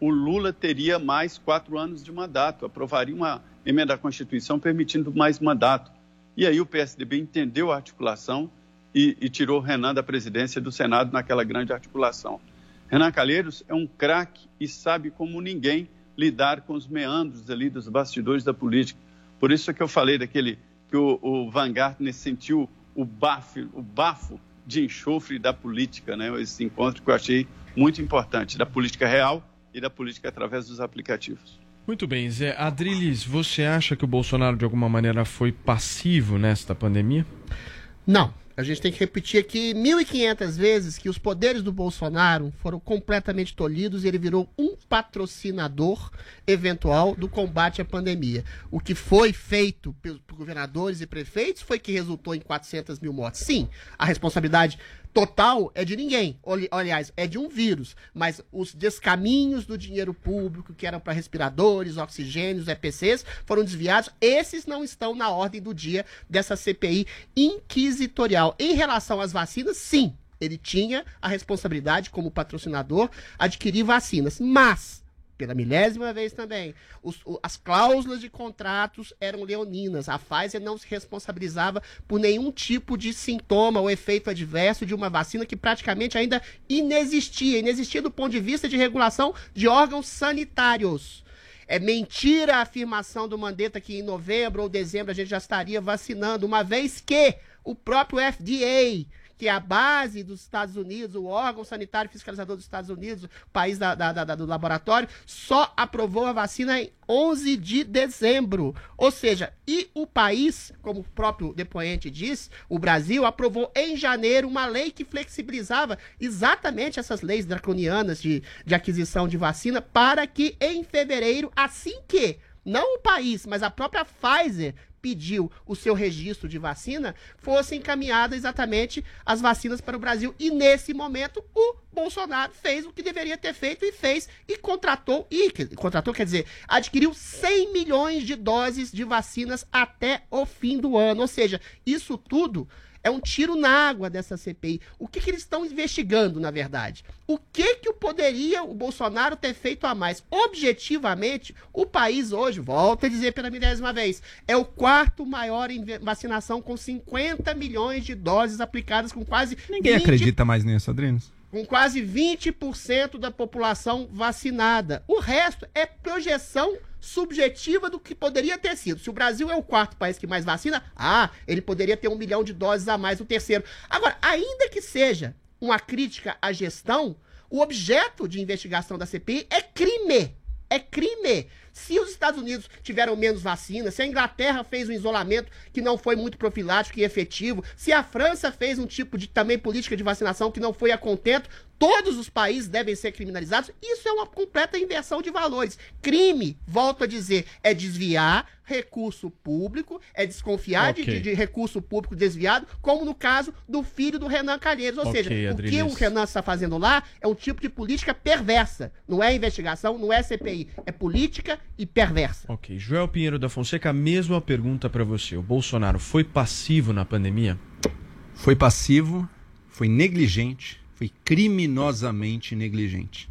o Lula teria mais quatro anos de mandato, aprovaria uma emenda à Constituição permitindo mais mandato. E aí o PSDB entendeu a articulação e, e tirou o Renan da presidência do Senado naquela grande articulação. Renan Calheiros é um craque e sabe como ninguém lidar com os meandros ali dos bastidores da política. Por isso é que eu falei daquele que o, o Van Gartner sentiu o bafo, o bafo de enxofre da política, né? Esse encontro que eu achei muito importante, da política real e da política através dos aplicativos. Muito bem, Zé. Adriles, você acha que o Bolsonaro de alguma maneira foi passivo nesta pandemia? Não. A gente tem que repetir aqui 1.500 vezes que os poderes do Bolsonaro foram completamente tolhidos e ele virou um patrocinador eventual do combate à pandemia. O que foi feito pelos por governadores e prefeitos foi que resultou em 400 mil mortes. Sim, a responsabilidade total é de ninguém. Aliás, é de um vírus. Mas os descaminhos do dinheiro público, que eram para respiradores, oxigênios, EPCs, foram desviados. Esses não estão na ordem do dia dessa CPI inquisitorial. Em relação às vacinas, sim. Ele tinha a responsabilidade, como patrocinador, adquirir vacinas. Mas, pela milésima vez também, os- o- as cláusulas de contratos eram leoninas. A Pfizer não se responsabilizava por nenhum tipo de sintoma ou efeito adverso de uma vacina que praticamente ainda inexistia. Inexistia do ponto de vista de regulação de órgãos sanitários. É mentira a afirmação do Mandetta que em novembro ou dezembro a gente já estaria vacinando, uma vez que o próprio FDA, que é a base dos Estados Unidos, o órgão sanitário fiscalizador dos Estados Unidos, o país da- da- da- do laboratório, só aprovou a vacina em 11 de dezembro. Ou seja, e o país, como o próprio depoente diz, o Brasil aprovou em janeiro uma lei que flexibilizava exatamente essas leis draconianas de, de aquisição de vacina para que em fevereiro, assim que não o país, mas a própria Pfizer pediu o seu registro de vacina, fosse encaminhada exatamente as vacinas para o Brasil. E nesse momento, o Bolsonaro fez o que deveria ter feito e fez e contratou, e contratou, quer dizer, adquiriu 100 milhões de doses de vacinas até o fim do ano. Ou seja, isso tudo É um tiro na água dessa CPI. O que, que eles estão investigando, na verdade? O que que o poderia o Bolsonaro ter feito a mais? Objetivamente, o país hoje, volto a dizer pela milésima vez, é o quarto maior em vacinação com 50 milhões de doses aplicadas com quase Ninguém 20 acredita mais nisso, Adrinos. com quase 20% da população vacinada. O resto é projeção subjetiva do que poderia ter sido. Se o Brasil é o quarto país que mais vacina, ah, ele poderia ter um milhão de doses a mais no terceiro. Agora, ainda que seja uma crítica à gestão, o objeto de investigação da CPI é crime. É crime. Se os Estados Unidos tiveram menos vacina, se a Inglaterra fez um isolamento que não foi muito profilático e efetivo, se a França fez um tipo de também política de vacinação que não foi a contento, todos os países devem ser criminalizados. Isso é uma completa inversão de valores. Crime, volto a dizer, é desviar recurso público, é desconfiar de- Ok. de, de recurso público desviado, como no caso do filho do Renan Calheiros. Ou Ok, seja, o que o Renan está fazendo lá é um tipo de política perversa. Não é investigação, não é CPI. É política e perversa. Ok, Joel Pinheiro da Fonseca, a mesma pergunta pra você. O Bolsonaro foi passivo na pandemia? Foi passivo, foi negligente, foi criminosamente negligente.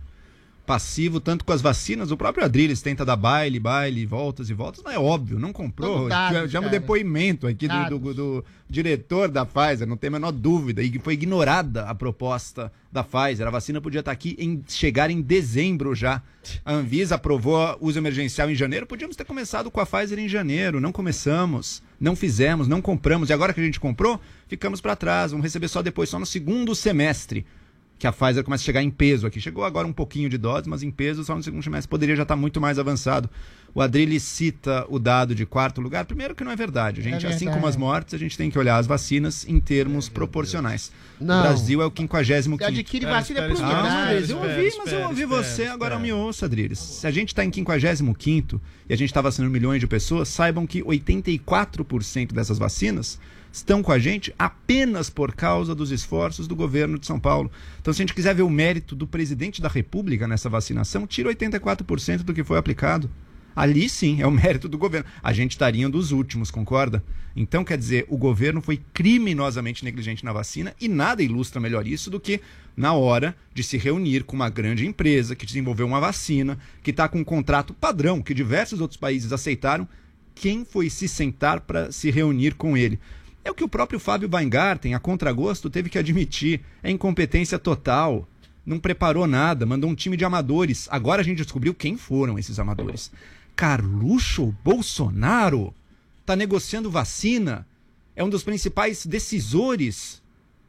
Passivo, tanto com as vacinas, o próprio Adriles tenta dar baile, baile, voltas e voltas, mas é óbvio, não comprou. Dados, Já um depoimento aqui do, do- do diretor da Pfizer, não tem a menor dúvida, e foi ignorada a proposta da Pfizer. A vacina podia estar aqui em chegar em dezembro já. A Anvisa aprovou uso emergencial em janeiro, podíamos ter começado com a Pfizer em janeiro, não começamos, não fizemos, não compramos, e agora que a gente comprou, ficamos para trás, vamos receber só depois, só no segundo semestre que a Pfizer começa a chegar em peso aqui. Chegou agora um pouquinho de doses, mas em peso só no segundo semestre poderia já estar muito mais avançado. O Adrilles cita o dado de quarto lugar. Primeiro que não é verdade, gente. É assim verdade. como as mortes, a gente tem que olhar as vacinas em termos proporcionais. Não. O Brasil é o 55 Você adquire vacina por. Adriles, eu ouvi, mas eu ouvi você, agora me ouça, Adriles. Se a gente está em 55 e a gente está vacinando milhões de pessoas, saibam que 84% dessas vacinas estão com a gente apenas por causa dos esforços do governo de São Paulo. Então, se a gente quiser ver o mérito do presidente da República nessa vacinação, tira 84% do que foi aplicado. Ali sim é o mérito do governo. A gente estaria um dos últimos, concorda? Então, quer dizer, o governo foi criminosamente negligente na vacina e nada ilustra melhor isso do que na hora de se reunir com uma grande empresa que desenvolveu uma vacina, que está com um contrato padrão que diversos outros países aceitaram. Quem foi se sentar para se reunir com ele? É o que o próprio Fábio Weingarten, a contragosto, teve que admitir. É incompetência total. Não preparou nada, mandou um time de amadores. Agora a gente descobriu quem foram esses amadores. Carluxo Bolsonaro está negociando vacina. É um dos principais decisores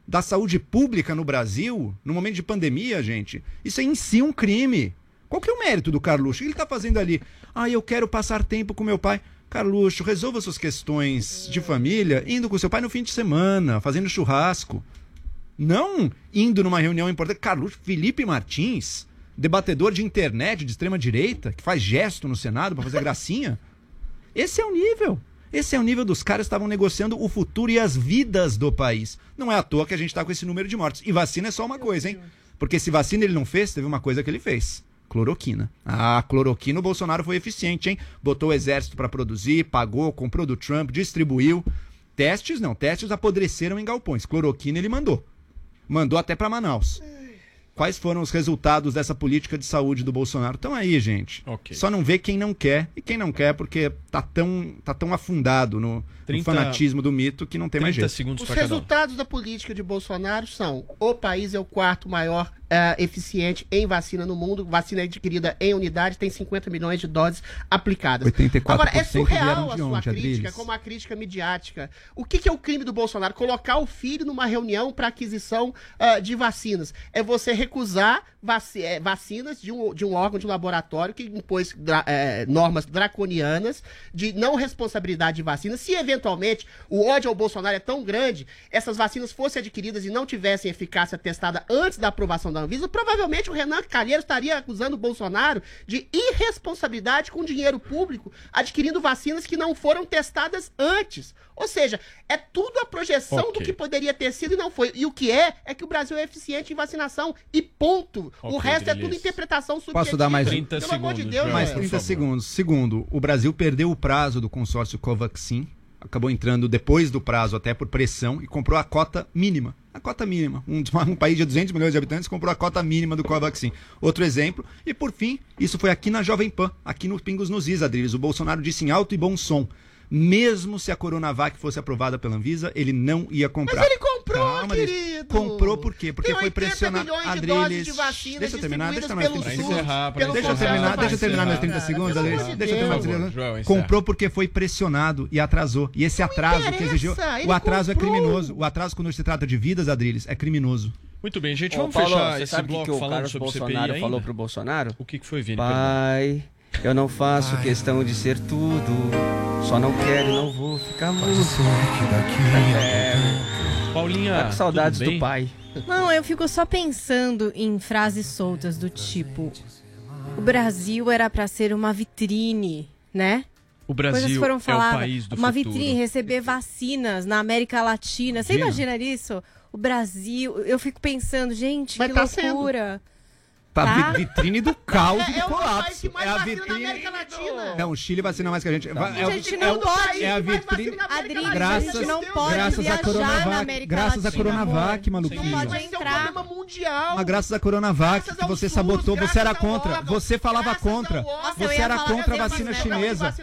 da saúde pública no Brasil, no momento de pandemia, gente. Isso é em si um crime. Qual que é o mérito do Carluxo? O que ele está fazendo ali? Ah, eu quero passar tempo com meu pai. Carluxo, resolva suas questões de família indo com seu pai no fim de semana, fazendo churrasco. Não indo numa reunião importante. Carluxo, Felipe Martins, debatedor de internet de extrema direita, que faz gesto no Senado para fazer gracinha. Esse é o nível. Esse é o nível dos caras que estavam negociando o futuro e as vidas do país. Não é à toa que a gente está com esse número de mortes. E vacina é só uma coisa, hein? Porque se vacina ele não fez, teve uma coisa que ele fez. Cloroquina. Ah, cloroquina o Bolsonaro foi eficiente, hein? Botou o exército para produzir, pagou, comprou do Trump, distribuiu. Testes não, testes apodreceram em galpões. Cloroquina ele mandou. Mandou até para Manaus. Quais foram os resultados dessa política de saúde do Bolsonaro? Estão aí, gente. Ok. Só não vê quem não quer. E quem não quer porque tá tão, tá tão afundado no, no 30 fanatismo do mito que não tem mais 30 jeito. segundos Os um. resultados da política de Bolsonaro são: o país é o quarto maior eh, eficiente em vacina no mundo, vacina adquirida em unidade, tem 50 milhões de doses aplicadas. 84% Agora, é surreal a sua onde, crítica, Adriles? como a crítica midiática. O que, que é o crime do Bolsonaro? Colocar o filho numa reunião para aquisição ah, de vacinas. É você recusar vaci- eh, vacinas de um, de um órgão, de um laboratório que impôs dra- eh, normas draconianas de não responsabilidade de vacinas. Se eventualmente o ódio ao Bolsonaro é tão grande, essas vacinas fossem adquiridas e não tivessem eficácia testada antes da aprovação da Anvisa, provavelmente o Renan Calheiros estaria acusando o Bolsonaro de irresponsabilidade com dinheiro público, adquirindo vacinas que não foram testadas antes. Ou seja, é tudo a projeção Ok. do que poderia ter sido e não foi. E o que é, é que o Brasil é eficiente em vacinação. E ponto. o Ok, resto é tudo interpretação subjetiva. Posso dar mais 30 Pelo amor de segundos, Deus. Mais velho. 30 favor. segundos. Segundo, o Brasil perdeu o prazo do consórcio Covaxin. Acabou entrando depois do prazo, até por pressão, e comprou a cota mínima. A cota mínima. Um, um país de 200 milhões de habitantes comprou a cota mínima do Covaxin. Outro exemplo. E por fim, isso foi aqui na Jovem Pan, aqui no Pingos nos Is, Adriles. O Bolsonaro disse em alto e bom som. Mesmo se a Coronavac fosse aprovada pela Anvisa, ele não ia comprar. Mas ele comprou, Calma, querido. Comprou por quê? Porque foi 80 pressionado. milhões de Adriles, doses de vacina deixa eu terminar, deixa eu terminar distribuídas meus 30 pelo segundos. SUS, pelo Deixa eu terminar, deixa eu terminar meus 30 Vacina. segundos, Adriles. amor de Deixa eu terminar meus Deus. 30 Joel, segundos. Comprou porque foi pressionado e atrasou. E esse atraso que exigiu. ele O atraso é comprou. criminoso. O atraso, quando se trata de vidas, Adriles, é criminoso. Muito bem, gente, Ô, vamos Paulo, fechar você esse sabe o que bloco que o falando Carlos sobre Bolsonaro CPI ainda? falou pro Bolsonaro? O que, que foi, Vini? Pai, eu não faço questão de ser tudo. Só não quero e não vou ficar mudo. É, Paulinha, tá com saudades tudo bem? do pai. Não, eu fico só pensando em frases soltas do tipo: o Brasil era pra ser uma vitrine, né? O Coisas Brasil foram é o faladas. país do uma futuro. vitrine, receber vacinas na América Latina. Você Imagina. imagina isso? O Brasil, eu fico pensando, gente, Mas que tá sendo. Tá, Tá. vi- vitrine do caos e É, do é o país colapso. que mais É a vitrine. América Latina. Não, o Chile vacina mais que a gente. Va- é, o- a gente é não o- pode. É a vitrine. Latina. Graças, a gente não pode graças a Coronavac. América Graças a Coronavac, maluquinho. Não pode Mas é um entrar. problema mundial. Mas graças a Coronavac, Graças que você SUS, sabotou, você era contra. Você falava contra. Você era contra a vacina chinesa.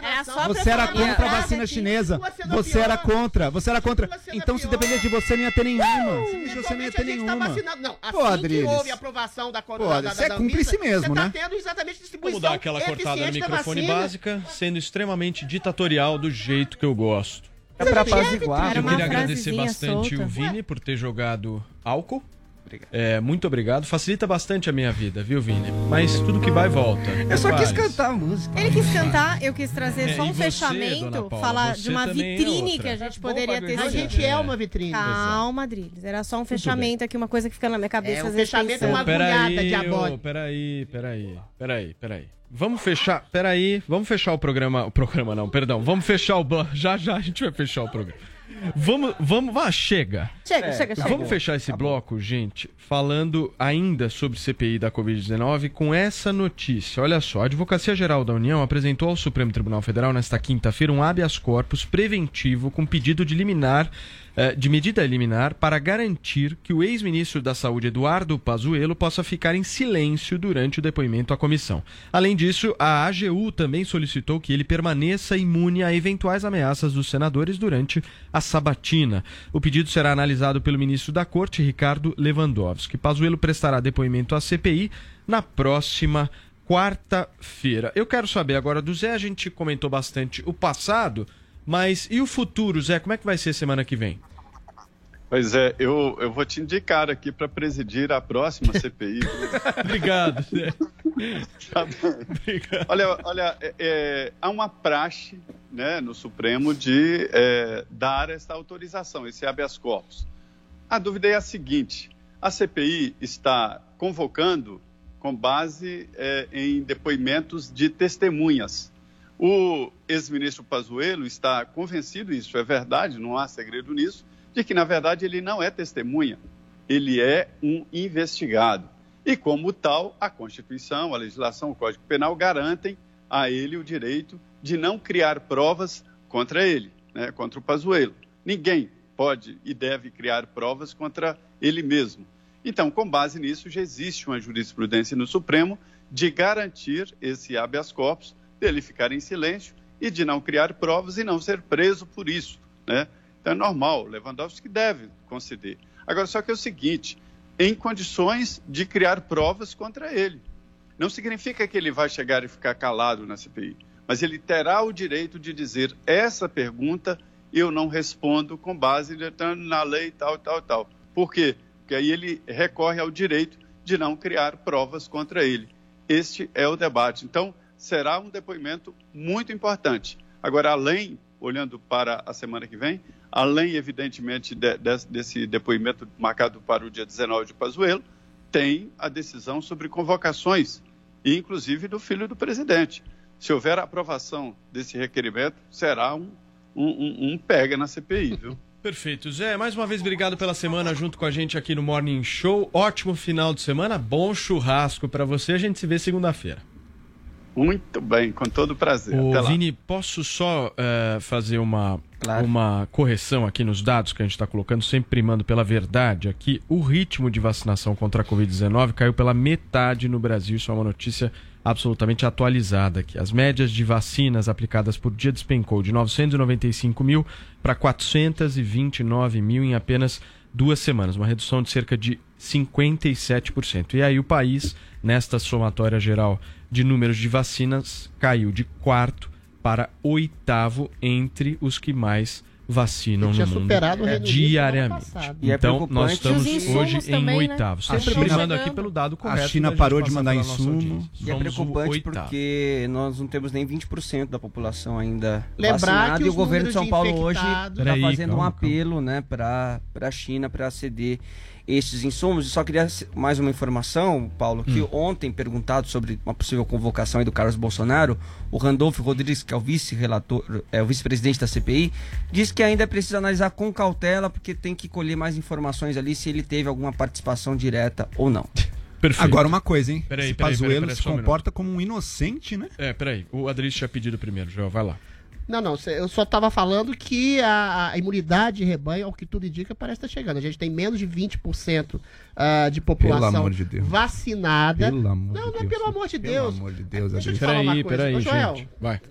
Você era contra a vacina chinesa. Você era contra. Você era contra. Então, se pior. dependesse de você, não ia ter nenhuma. Se dependesse de você, não ia ter tá nenhuma. Não, assim que houve a aprovação da Coronavac. Você é cúmplice mesmo, você né? tá tendo exatamente distribuição Vamos dar aquela cortada no microfone básica, sendo extremamente ditatorial do jeito que eu gosto. É pra apaziguar. Eu queria agradecer bastante solta. o Vini por ter jogado álcool. É, muito obrigado. Facilita bastante a minha vida, viu, Vini? Mas tudo que vai, volta. Eu só quis cantar a música. Ele quis cantar, eu quis trazer É, só e um você, fechamento, dona Paula, falar você de uma também é vitrine outra. que a gente poderia ter? A sido. gente é uma vitrine. Calma, Drilis. Era só um fechamento aqui, uma coisa que fica na minha cabeça. É, o às vezes, fechamento é pensando. uma agulhada Peraí, diabólica. ô, peraí, peraí, peraí, peraí. Vamos fechar, peraí, vamos fechar o programa, o programa não, perdão, vamos fechar o bloco, já já a gente vai fechar o programa. Vamos, vamos, vá, chega. Chega, É, chega, chega. Vamos fechar esse bloco, gente, falando ainda sobre CPI da Covid-19 com essa notícia. Olha só, a Advocacia Geral da União apresentou ao Supremo Tribunal Federal nesta quinta-feira um habeas corpus preventivo com pedido de liminar, de medida liminar para garantir que o ex-ministro da Saúde Eduardo Pazuello possa ficar em silêncio durante o depoimento à comissão. Além disso, a AGU também solicitou que ele permaneça imune a eventuais ameaças dos senadores durante a sabatina. O pedido será analisado pelo ministro da Corte, Ricardo Lewandowski. Pazuello prestará depoimento à CPI na próxima quarta-feira. Eu quero saber agora do Zé, a gente comentou bastante o passado, mas e o futuro, Zé? Como é que vai ser semana que vem? Pois é, eu, eu vou te indicar aqui para presidir a próxima CPI. Obrigado, Zé. Tá bem. Olha, olha é, é, há uma praxe né, no Supremo de é, dar essa autorização, esse habeas corpus. A dúvida é a seguinte: a CPI está convocando com base é, em depoimentos de testemunhas. O ex-ministro Pazuello está convencido, isso é verdade, não há segredo nisso, de que, na verdade, ele não é testemunha, ele é um investigado. E, como tal, a Constituição, a legislação, o Código Penal garantem a ele o direito de não criar provas contra ele, né, contra o Pazuello. Ninguém pode e deve criar provas contra ele mesmo. Então, com base nisso, já existe uma jurisprudência no Supremo de garantir esse habeas corpus, dele ficar em silêncio e de não criar provas e não ser preso por isso, né? Então é normal, Lewandowski deve conceder. Agora, só que é o seguinte, em condições de criar provas contra ele. Não significa que ele vai chegar e ficar calado na CPI, mas ele terá o direito de dizer essa pergunta eu não respondo com base na lei tal, tal, tal. Por quê? Porque aí ele recorre ao direito de não criar provas contra ele. Este é o debate. Então, será um depoimento muito importante. Agora, além, olhando para a semana que vem, além, evidentemente, de, de, desse depoimento marcado para o dia 19 de Pazuello, tem a decisão sobre convocações, inclusive do filho do presidente. Se houver aprovação desse requerimento, será um, um, um, pega na CPI, viu? Perfeito. Zé, mais uma vez obrigado pela semana junto com a gente aqui no Morning Show. Ótimo final de semana, bom churrasco para você. A gente se vê segunda-feira. Muito bem, com todo prazer. Ô, Até lá. Vini, posso só eh, fazer uma uma correção aqui nos dados que a gente está colocando, sempre primando pela verdade aqui, o ritmo de vacinação contra a Covid-19 caiu pela metade no Brasil. Isso é uma notícia absolutamente atualizada aqui. As médias de vacinas aplicadas por dia despencou de 995 mil para 429 mil em apenas duas semanas, uma redução de cerca de 57%. E aí o país, nesta somatória geral de números de vacinas, caiu de quarto para oitavo entre os que mais vacinam no mundo diariamente. E é Então nós estamos hoje em também, né? oitavo. A Sempre China- primando aqui pelo dado correto. A China parou de mandar insumo. E é preocupante porque nós não temos nem 20% da população ainda Lembrar vacinada que e o governo de São Paulo hoje está fazendo um calma, apelo né, para a China para ceder estes insumos. E só queria mais uma informação, Paulo, que Hum. ontem, perguntado sobre uma possível convocação aí do Carlos Bolsonaro, o Randolfo Rodrigues, que é o vice-relator, é o vice-presidente da CPI, disse que ainda precisa analisar com cautela, porque tem que colher mais informações ali se ele teve alguma participação direta ou não. Perfeito. Agora uma coisa, hein? Peraí, Esse peraí, peraí, Pazuello peraí, se só um comporta como um inocente, né? É, peraí. O Adriles tinha pedido primeiro, Joel. Vai lá. Não, não, eu só estava falando que a, a imunidade de rebanho, ao que tudo indica, parece estar chegando. A gente tem menos de 20% ah, de população de vacinada. Pelo amor não, de não é Deus. pelo amor de Pelo Deus. amor de Deus, Deixa eu te falar uma Peraí, coisa. peraí, Ô, Joel, gente. Vai.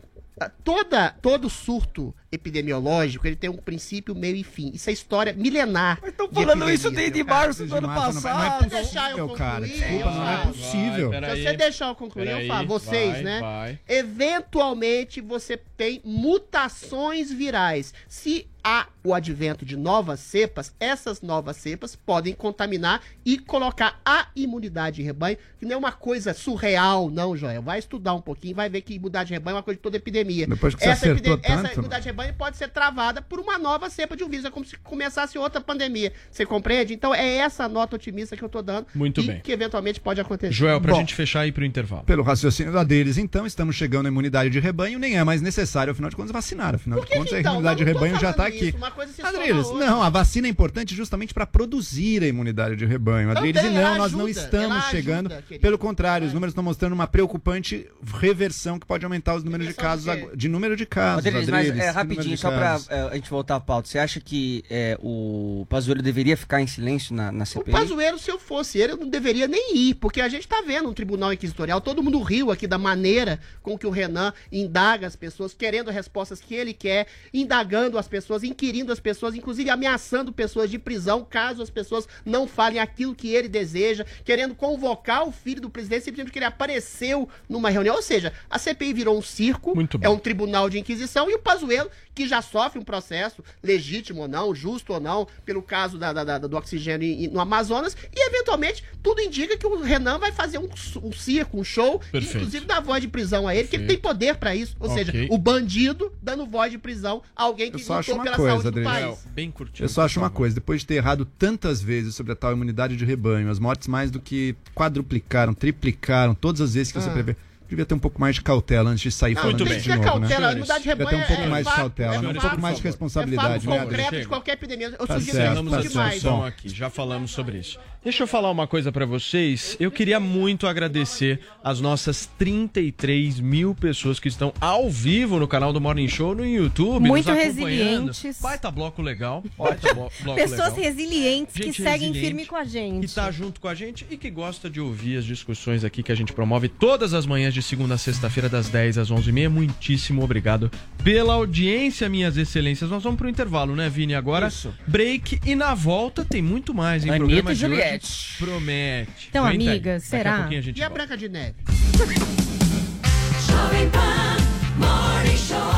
ah, Toda, todo surto epidemiológico, ele tem um princípio, meio e fim. Isso é história milenar. Mas estão falando isso desde março do ano não passado. não é deixar eu possível, cara. concluir, Desculpa, eu não é possível. Vai, Se você deixar eu concluir, Peraí, eu falo. Vocês, vai, né? vai. Eventualmente você tem mutações virais. Se há o advento de novas cepas, essas novas cepas podem contaminar e colocar a imunidade de rebanho, que não é uma coisa surreal, não, Joel. Vai estudar um pouquinho, vai ver que imunidade de rebanho é uma coisa de toda epidemia. Depois que você essa, acertou epide- essa tanto, imunidade de rebanho pode ser travada por uma nova cepa de um vírus. É como se começasse outra pandemia. Você compreende? Então é essa nota otimista que eu tô dando. Muito e bem. que eventualmente pode acontecer. Joel, pra Bom. gente fechar e ir pro intervalo. Pelo raciocínio da deles, então, estamos chegando à imunidade de rebanho, nem é mais necessário, afinal de contas, vacinar. Afinal de que contas, a então? imunidade de não rebanho já está aqui. isso, uma coisa se soma Adriles, a não, a vacina é importante justamente para produzir a imunidade de rebanho. Adriles, e Também, não, nós não ajuda, estamos ela chegando. ajuda, pelo contrário, os números estão mostrando uma preocupante reversão que pode aumentar os números de casos, de de número de casos. Adriles, mas é, de rapidinho, só pra casos. é, a gente voltar à pauta. Você acha que é, o Pazuello deveria ficar em silêncio na, na O CPI? Pazuello, se eu fosse ele, eu não deveria nem ir, porque a gente tá vendo um tribunal inquisitorial, todo mundo riu aqui da maneira com que o Renan indaga as pessoas, querendo respostas que ele quer, indagando as pessoas, inquirindo as pessoas, inclusive ameaçando pessoas de prisão, caso as pessoas não falem aquilo que ele deseja, querendo convocar o filho do presidente simplesmente porque ele apareceu numa reunião. Ou seja, a CPI virou um circo, Muito é um tribunal de inquisição, e o Pazuello, que já sofre um processo, legítimo ou não, justo ou não, pelo caso da- da- da- do oxigênio no Amazonas, e eventualmente tudo indica que o Renan vai fazer um, um circo, um show, Perfeito. inclusive dar voz de prisão a ele, que ele tem Perfeito. poder pra isso. Ou Ok. seja, o bandido dando voz de prisão a alguém que Eu só acho lutou uma pela coisa, saúde do Adriano. país. Bem curtinho. Eu só acho uma coisa, depois de ter errado tantas vezes sobre a tal imunidade de rebanho, as mortes mais do que quadruplicaram, triplicaram, todas as vezes que você Ah. prevê. Devia ter um pouco mais de cautela antes de sair Não, falando Muito que de novo, cautela, né? imunidade de Devia ter um pouco é mais de fato, cautela, é né? um fato. pouco mais de É responsabilidade, fato né? concreto Chega. de qualquer epidemia. Eu Tá sugiro certo, tá a ele fique mais. discussão aqui, já falamos sobre isso. Deixa eu falar uma coisa pra vocês. Eu queria muito agradecer as nossas 33 mil pessoas que estão ao vivo no canal do Morning Show no YouTube. Muito resilientes. Baita bloco legal. Baita blo- bloco Pessoas legal. resilientes Gente que seguem resiliente, firme com a gente. Que tá junto com a gente e que gosta de ouvir as discussões aqui que a gente promove todas as manhãs de segunda a sexta-feira, das 10 às 11h30. Muitíssimo obrigado pela audiência, minhas excelências. Nós vamos pro intervalo, né, Vini? Agora, Isso. break e na volta tem muito mais, hein? Anitta Programa e de hoje Juliette. promete. Então, aí. amiga, será? a gente E a volta. Branca de Neve? Jovem Pan Morning Show.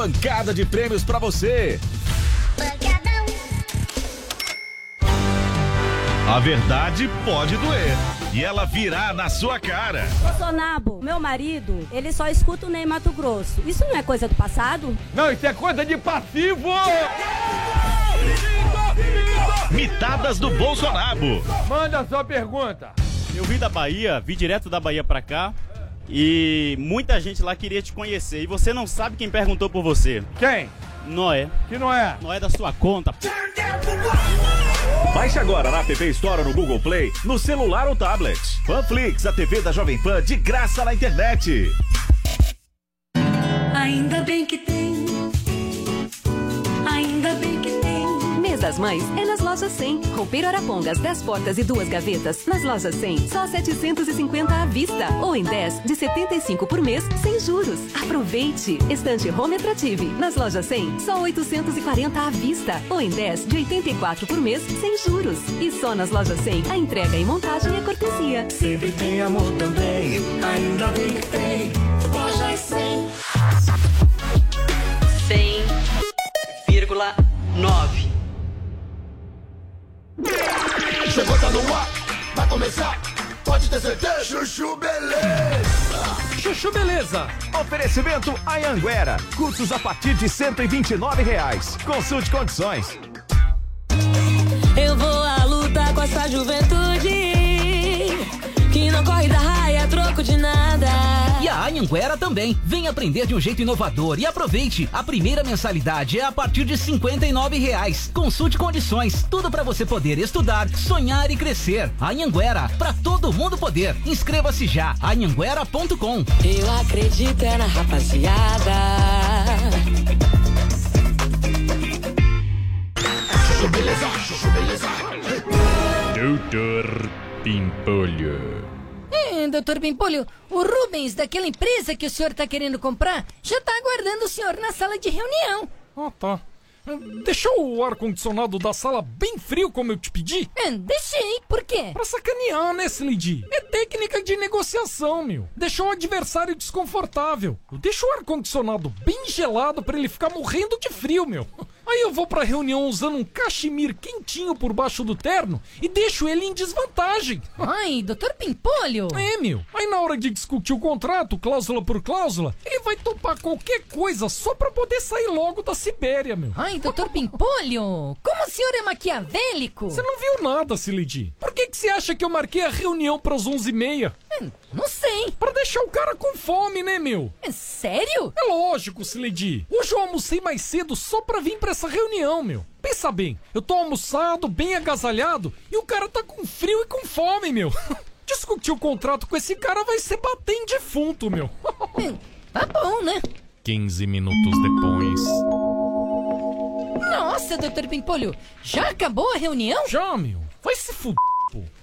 pancada de prêmios pra você. A verdade pode doer. e ela virá na sua cara. Bolsonaro, meu marido, ele só escuta o Ney Mato Grosso. Isso não é coisa do passado? Não, isso é coisa de passivo! Mitadas do Bolsonaro. Manda a sua pergunta. Eu vim da Bahia, vim direto da Bahia pra cá e muita gente lá queria te conhecer e você não sabe quem perguntou por você. Quem? Noé. Que não é? Noé da sua conta. Baixe agora na App Store ou no Google Play, no celular ou tablet. Panflix, a TV da Jovem Pan de graça na internet. Ainda bem que das Mães é nas lojas 100. Roupeiro Arapongas, 10 portas e duas gavetas. Nas lojas 100, só 750 à vista. Ou em 10, de 75 por mês, sem juros. Aproveite! Estante Home Attrative. Nas lojas 100, só 840 à vista. Ou em 10, de 84 por mês, sem juros. E só nas lojas 100, a entrega e montagem é cortesia. Sempre tem amor também. Ainda bem que tem. Lojas 100. 100,9. Chegou, tá no ar. Vai começar. Pode ter certeza. Chuchu Beleza. Chuchu Beleza. Oferecimento Anhanguera. Cursos a partir de 129 reais. Consulte condições. Eu vou à luta com essa juventude que não corre da raia, Anhanguera também. Vem aprender de um jeito inovador e aproveite. A primeira mensalidade é a partir de 59 reais. Consulte condições. Tudo para você poder estudar, sonhar e crescer. Anhanguera, para todo mundo poder. Inscreva-se já. anhanguera.com. Eu acredito é na rapaziada. Chuchu Beleza, Chuchu Beleza. Doutor Pimpolho. Doutor Pimpolho, o Rubens daquela empresa que o senhor tá querendo comprar já tá aguardando o senhor na sala de reunião. Ah, tá. Deixou o ar-condicionado da sala bem frio, como eu te pedi? É, deixei, por quê? Pra sacanear, né, Slidy? É técnica de negociação, meu. Deixou o adversário desconfortável. Eu deixo o ar-condicionado bem gelado pra ele ficar morrendo de frio, meu. Aí eu vou pra reunião usando um cachemir quentinho por baixo do terno e deixo ele em desvantagem. Ai, doutor Pimpolho. É, meu. Aí na hora de discutir o contrato, cláusula por cláusula, ele vai topar qualquer coisa só pra poder sair logo da Sibéria, meu. Ai, doutor Pimpolho, como o senhor é maquiavélico? Você não viu nada, Silidi. Por que, que você acha que eu marquei a reunião pras 11h30? Não sei. Pra deixar o cara com fome, né, meu? É sério? É lógico, Siledi. Hoje eu almocei mais cedo só pra vir pra essa reunião, meu. Pensa bem, eu tô almoçado, bem agasalhado, e o cara tá com frio e com fome, meu. Discutir o contrato com esse cara vai ser bater em defunto, meu. Tá bom, né? 15 minutos depois. Nossa, doutor Pimpolho, já acabou a reunião? Já, meu. Vai se fuder.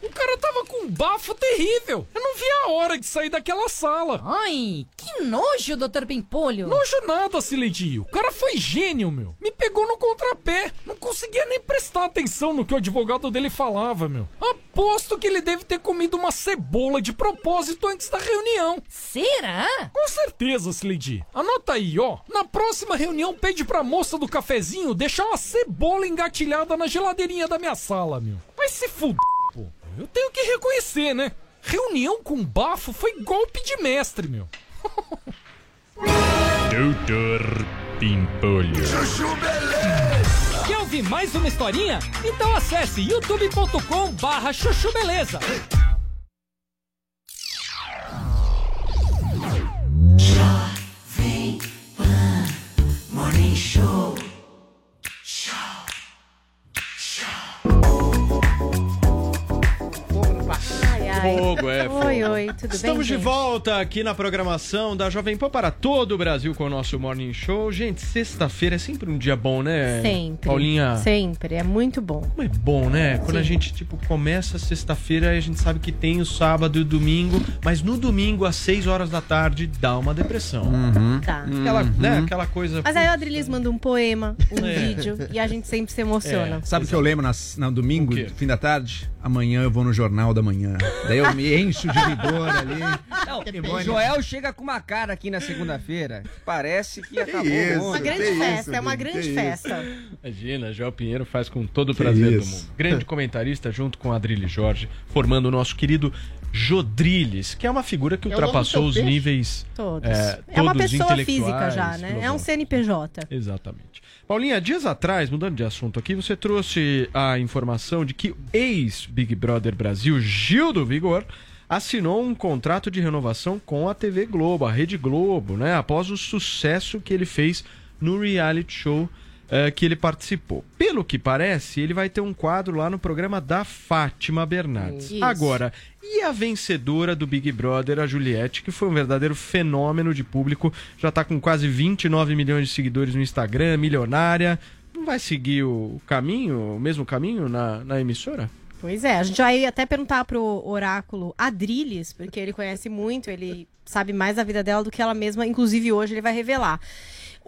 O cara tava com um bafo terrível. Eu não vi a hora de sair daquela sala. Ai, que nojo, doutor Pimpolho. Nojo nada, Siledio. O cara foi gênio, meu. Me pegou no contrapé. Não conseguia nem prestar atenção no que o advogado dele falava, meu. Aposto que ele deve ter comido uma cebola de propósito antes da reunião. Será? Com certeza, Slady. Anota aí, ó. Na próxima reunião, pede pra moça do cafezinho deixar uma cebola engatilhada na geladeirinha da minha sala, meu. Vai se fuder. Eu tenho que reconhecer, né? Reunião com bafo foi golpe de mestre, meu. Doutor Pimpolho. Chuchu Beleza. Quer ouvir mais uma historinha? Então acesse youtube.com barra chuchu beleza. Jovem Pan Morning Show. Fogo, é, fogo. Oi, oi, tudo bem? Estamos de gente? volta aqui na programação da Jovem Pan para todo o Brasil com o nosso Morning Show. Gente, sexta-feira é sempre um dia bom, né? Sempre. Paulinha. Sempre, é muito bom. Como é bom, né? Quando a gente, tipo, começa a sexta-feira, a gente sabe que tem o sábado e o domingo, mas no domingo, às 6 horas da tarde, dá uma depressão. Tá. Aquela, né, aquela coisa. Mas aí o Adrilis manda um poema, um É. vídeo, e a gente sempre se emociona. Sabe o que eu lembro nas, no domingo, fim da tarde? Amanhã eu vou no Jornal da Manhã. Daí eu me encho de vigor ali. Não, Que bom, né? Joel chega com uma cara aqui na segunda-feira que parece que acabou isso, o mundo. Uma grande festa, é uma grande festa. Imagina, Joel Pinheiro faz com todo o prazer do isso. mundo. Grande comentarista junto com a Adrilho Jorge, formando o nosso querido Jodriles, que é uma figura que É ultrapassou os peixe? níveis. Todos. É, É, uma todos pessoa física já, né? É um. CNPJ. Exatamente. Paulinha, dias atrás, mudando de assunto aqui, você trouxe a informação de que o ex-Big Brother Brasil, Gil do Vigor, assinou um contrato de renovação com a TV Globo, a Rede Globo, né? Após o sucesso que ele fez no reality show eh, que ele participou. Pelo que parece, ele vai ter um quadro lá no programa da Fátima Bernardes. Isso. Agora, e a vencedora do Big Brother, a Juliette, que foi um verdadeiro fenômeno de público, já tá com quase 29 milhões de seguidores no Instagram, milionária. Não vai seguir o caminho, o mesmo caminho na, na emissora? Pois é, a gente vai até perguntar pro oráculo Adriles, porque ele conhece muito, ele sabe mais da vida dela do que ela mesma, inclusive hoje ele vai revelar.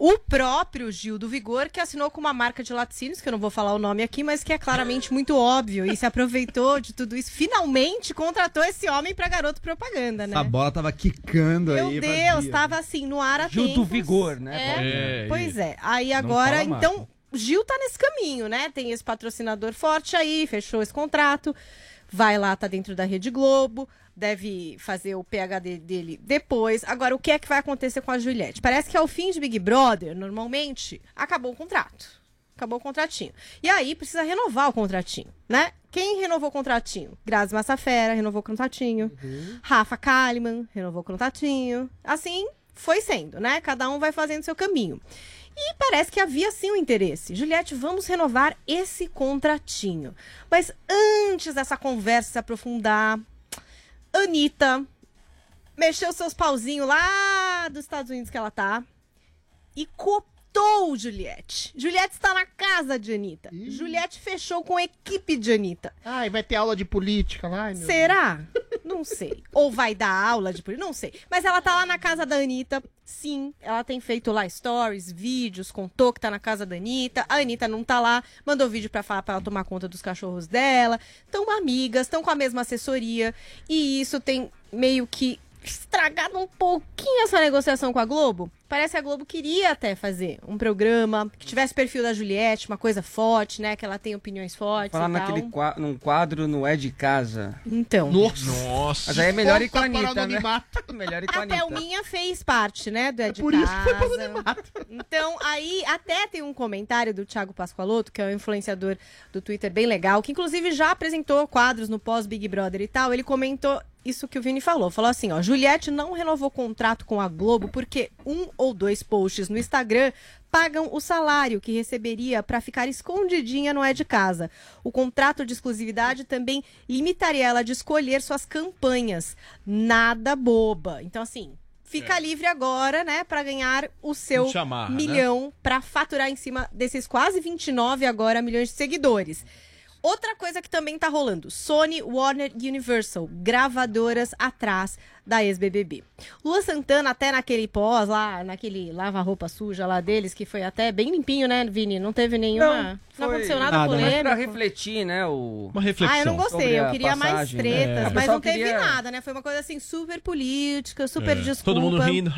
O próprio Gil do Vigor, que assinou com uma marca de laticínios, que eu não vou falar o nome aqui, mas que é claramente muito óbvio, e se aproveitou de tudo isso, finalmente contratou esse homem pra garoto propaganda, né? A bola tava quicando Meu aí. Deus, fazia. tava assim, no ar a Gil do tempos. Vigor, né, É? É, pois é. Aí Não agora, então, o Gil tá nesse caminho, né? Tem esse patrocinador forte aí, fechou esse contrato, vai lá, tá dentro da Rede Globo, deve fazer o PHD dele depois. Agora, o que é que vai acontecer com a Juliette? Parece que ao fim de Big Brother, normalmente, acabou o contrato. Acabou o contratinho. E aí precisa renovar o contratinho, né? Quem renovou o contratinho? Grazi Massafera renovou o contratinho. Rafa Kalimann renovou o contratinho. Assim foi sendo, né? Cada um vai fazendo seu caminho. E parece que havia sim um interesse. Juliette, vamos renovar esse contratinho. Mas antes dessa conversa se aprofundar, Anitta mexeu seus pauzinhos lá dos Estados Unidos que ela tá e cooptou Juliette. Juliette está na casa de Anitta. Juliette fechou com a equipe de Anitta. Ai, vai ter aula de política lá. ai, Será? Não sei. Ou vai dar aula de política? Não sei. Mas ela tá lá na casa da Anitta. Sim, ela tem feito lá stories, vídeos, contou que tá na casa da Anitta. A Anitta não tá lá, mandou vídeo pra falar pra ela tomar conta dos cachorros dela. Estão amigas, estão com a mesma assessoria. E isso tem meio que estragado um pouquinho essa negociação com a Globo. Parece que a Globo queria até fazer um programa que tivesse perfil da Juliette, uma coisa forte, né? Que ela tem opiniões fortes Falar e tal. naquele qua- num quadro no É de Casa. Então. Nossa. Mas aí é melhor ir com a o Anitta, né? melhor ir com a A Anitta. Thelminha fez parte, né, do É de por isso Casa. que foi pro Então, aí até tem um comentário do Thiago Pascoaloto, que é um influenciador do Twitter bem legal, que inclusive já apresentou quadros no pós-Big Brother e tal. Ele comentou isso que o Vini falou. Falou assim, ó, Juliette não renovou contrato com a Globo porque um ou dois posts no Instagram pagam o salário que receberia para ficar escondidinha no É de Casa. O contrato de exclusividade também limitaria ela de escolher suas campanhas. Nada boba. Então, assim, fica livre agora, né, para ganhar o seu Não se amarra, né? milhão para faturar em cima desses quase 29 agora milhões de seguidores. Outra coisa que também tá rolando: Sony, Warner Universal, gravadoras atrás da ex-BBB. Lua Santana, até naquele pós lá, naquele lava-roupa suja lá deles, que foi até bem limpinho, né, Vini? Não teve nenhuma. Não, aconteceu nada, Mas polêmico. pra refletir, né? O... Uma Ah, eu não gostei. Eu queria mais passagem, né? tretas, É. O mas não teve queria- nada, né? Foi uma coisa assim super política, super É. desculpa. Todo mundo rindo.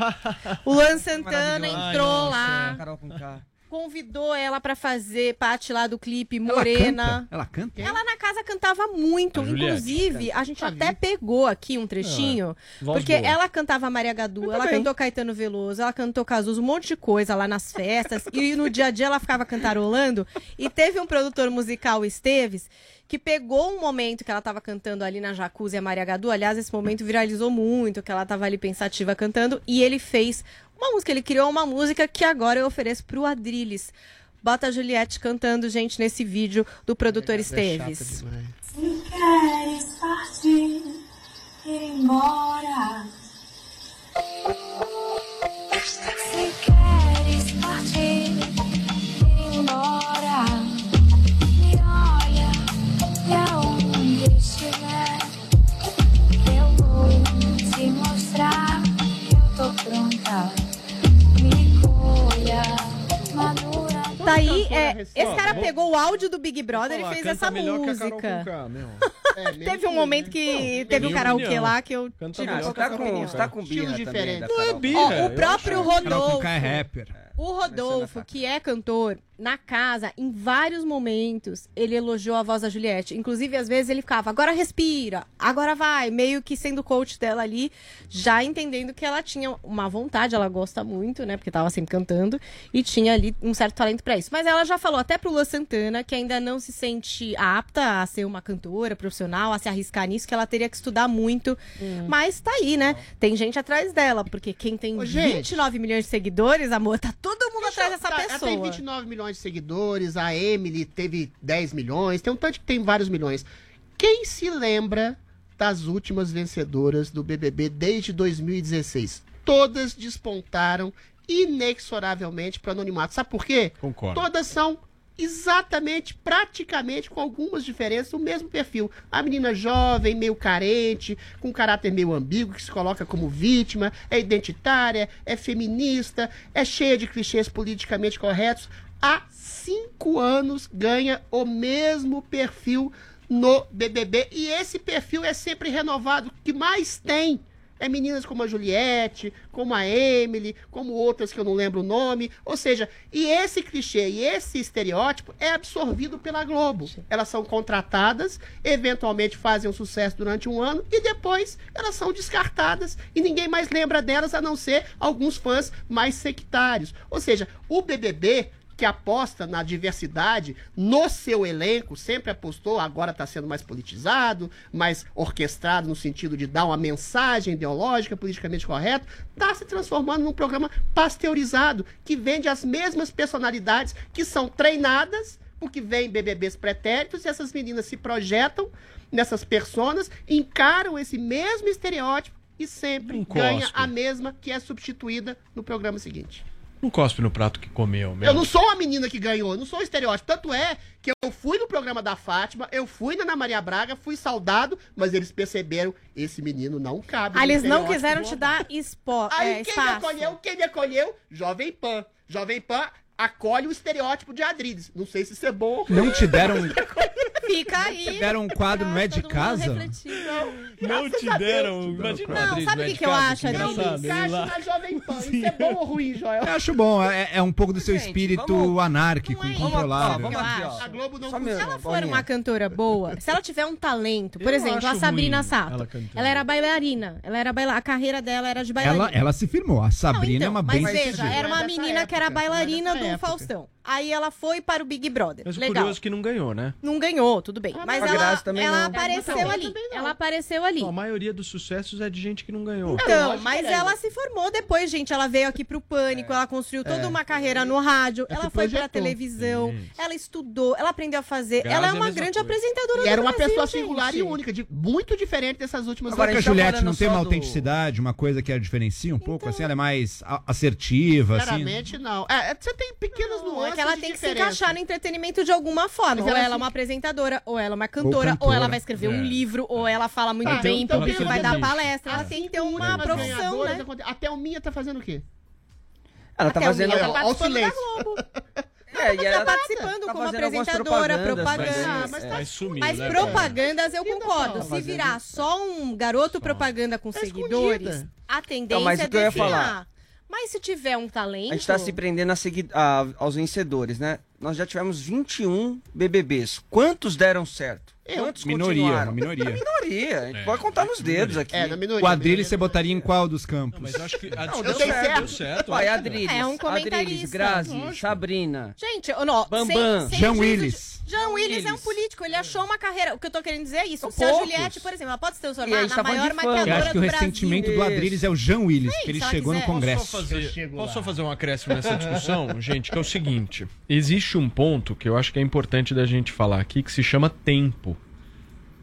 O Luan Santana entrou Ai, lá. nossa, Carol com K. Convidou ela pra fazer parte lá do clipe Morena. Ela canta? Ela na casa cantava muito. A. Inclusive, a gente até pegou aqui um trechinho. Ah, porque boa. ela cantava Maria Gadu, ela também. cantou Caetano Veloso, ela cantou Cazuza, um monte de coisa lá nas festas. e no dia a dia ela ficava cantarolando. E teve um produtor musical, o Esteves, que pegou um momento que ela tava cantando ali na Jacuzzi a Maria Gadu. Aliás, esse momento viralizou muito, que ela tava ali pensativa cantando. E ele fez uma música, ele criou uma música que agora eu ofereço pro Adrilles. Bota a Juliette cantando, gente, nesse vídeo do produtor Esteves. Se queres partir, ir embora. Se queres madura. Tá aí, é, esse cara pegou o áudio do Big Brother e falar, fez canta essa melhor que a Carol música. Conká, meu. teve um momento que teve um karaokê lá que eu opinião. Você tá com birra Estilo também diferente. Não é birra. O próprio Rodolfo. É rapper. O Rodolfo, que é cantor, na casa, em vários momentos, ele elogiou a voz da Juliette. Inclusive, às vezes, ele ficava, agora respira, agora vai, meio que sendo coach dela ali, já entendendo que ela tinha uma vontade, ela gosta muito, né? Porque tava sempre cantando, e tinha ali um certo talento pra isso. Mas ela já falou até pro Lua Santana que ainda não se sente apta a ser uma cantora profissional, a se arriscar nisso, que ela teria que estudar muito. Mas tá aí, né? Tem gente atrás dela, porque quem tem Ô, gente. 29 milhões de seguidores, amor, tá todo mundo atrás dessa Tá, pessoa. Ela tem 29 milhões de seguidores, a Emily teve 10 milhões, tem um tanto que tem vários milhões. Quem se lembra das últimas vencedoras do BBB desde 2016? Todas despontaram inexoravelmente para anonimato. Sabe por quê? Concordo. Todas são exatamente, praticamente, com algumas diferenças, o mesmo perfil. A menina jovem, meio carente, com caráter meio ambíguo, que se coloca como vítima, é identitária, é feminista, é cheia de clichês politicamente corretos. Há cinco anos ganha o mesmo perfil no BBB e esse perfil é sempre renovado. O que mais tem é meninas como a Juliette, como a Emily, como outras que eu não lembro o nome. Ou seja, e esse clichê e esse estereótipo é absorvido pela Globo. Elas são contratadas, eventualmente fazem um sucesso durante um ano e depois elas são descartadas e ninguém mais lembra delas a não ser alguns fãs mais sectários. Ou seja, o BBB que aposta na diversidade no seu elenco, sempre apostou, agora está sendo mais politizado, mais orquestrado no sentido de dar uma mensagem ideológica, politicamente correta, está se transformando num programa pasteurizado, que vende as mesmas personalidades que são treinadas, porque vem BBBs pretéritos, e essas meninas se projetam nessas personas, encaram esse mesmo estereótipo e sempre ganha a mesma que é substituída no programa seguinte. Não cospe no prato que comeu, meu. Eu não sou a menina que ganhou, eu não sou o estereótipo. Tanto é que eu fui no programa da Fátima, eu fui na Ana Maria Braga, fui saudado, mas eles perceberam, esse menino não cabe. Ah, eles não quiseram te dar expo Aí é, quem me acolheu, quem me acolheu? Jovem Pan. Jovem Pan acolhe o estereótipo de Adrides. Não sei se isso é bom ou Não te deram, Fica aí. te deram um quadro, não é de casa? Não te deram. Imagina Não, sabe não o é que que eu acho, engraçado, ele Encaixe lá. na Jovem Pan. Isso é bom ou ruim, Joel? Eu acho bom, é, é um pouco do seu espírito anárquico, incontrolável. Vamos aqui, ó. A Globo não Só Se ela for Paulinha. uma cantora boa, se ela tiver um talento, por Eu exemplo, a acho Sabrina ruim Sato, ela ela, cantando. era bailarina, ela era baila... a carreira dela era de bailarina. Ela, ela se firmou. A Sabrina Não, é uma então, bem mas veja, sucedida. era uma Não é dessa menina que era época, não é bailarina dessa do época. Faustão. Aí ela foi para o Big Brother. Mas o Legal. curioso é que não ganhou, né? Não ganhou, tudo bem. mas a ela, também ela não. apareceu ali. não. Ela apareceu ali. A maioria dos sucessos é de gente que não ganhou. Então, mas é. ela se formou depois, gente. Ela veio aqui pro Pânico, ela construiu toda uma carreira no rádio, Ela ela foi pra projetou. televisão, Gente. ela estudou, ela aprendeu a fazer. Grazi ela é é uma grande coisa. apresentadora E do era uma Brasil, pessoa gente. singular e única, de- muito diferente dessas últimas Agora, Será que a Juliette não tem uma do- autenticidade, uma coisa que a diferencia um pouco? Assim, ela é mais assertiva, assim? Sinceramente, não. É, é, você tem pequenas nuances é que ela tem que se encaixar no entretenimento de alguma forma. Mas Ou ela ela é uma apresentadora, ou ela é uma cantora, ou, cantora. ela vai escrever um É. livro, ou ela fala muito Ah, bem, então porque tem vai dar palestra. Ela As tem que ter uma últimas profissão, né? Até o Minha tá fazendo o quê? Ela tá Até o fazendo. Tá participando da silêncio. Globo. É, e Tá ela participando tá como apresentadora, propagandas, propaganda. mas- Ah, mas é. tá Mas Mas né? propagandas eu Quem tá concordo. Se fazendo? virar só um garoto propaganda com Tá seguidores, escondida. a tendência Então, mas é o que eu ia falar? Mas se tiver um talento. A gente tá se prendendo a segui- a- aos vencedores, né? Nós já tivemos 21 BBBs. Quantos deram certo? Quantos Minoria, minoria. Minoria. A gente É, pode contar nos dedos aqui. É, na minoria. O Adrilles você botaria em qual dos campos? Mas eu acho que a Não, Eu deu certo. certo. deu certo. Vai. Adriles, É um comentarista. Adriles, Grazi, Lógico. Sabrina. Gente, não, Bambam. sem- sem Jean Willis. de- Jean Willis é um político, ele achou uma carreira. O que eu tô querendo dizer é isso. São Se a poucos. Juliette, por exemplo, ela pode se transformar a na tá maior de fama. Eu maquiadora acho que o do ressentimento Brasil. do Adrilles é o Jean Willis, Sim, que ele chegou no. Congresso. Posso só fazer, posso fazer um acréscimo nessa discussão, gente? Que é o seguinte: existe um ponto que eu acho que é importante da gente falar aqui que se chama tempo.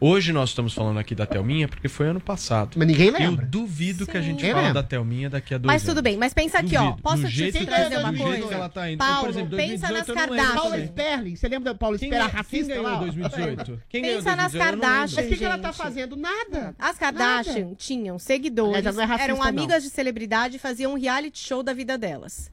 Hoje nós estamos falando aqui da Thelminha porque foi ano passado. Mas ninguém Eu lembra. duvido que a gente Ninguém fala lembra. da Thelminha daqui a dois Mas anos. tudo bem, mas pensa aqui, ó. Duvido. Posso do te jeito, dizer que, uma do jeito coisa? que ela tá indo. Paulo, por exemplo, pensa 2018 nas eu não Kardashian. Paula. Sperling, você lembra da Paula Sperling, a ganhou- quem racista ganhou lá? 2018? Quem Pensa nas 2018? Eu não lembro. Kardashian. Mas o que, que ela tá fazendo? Nada. As Kardashian tinham seguidores, Aliás, não é racista, eram não. amigas de celebridade e faziam um reality show da vida delas.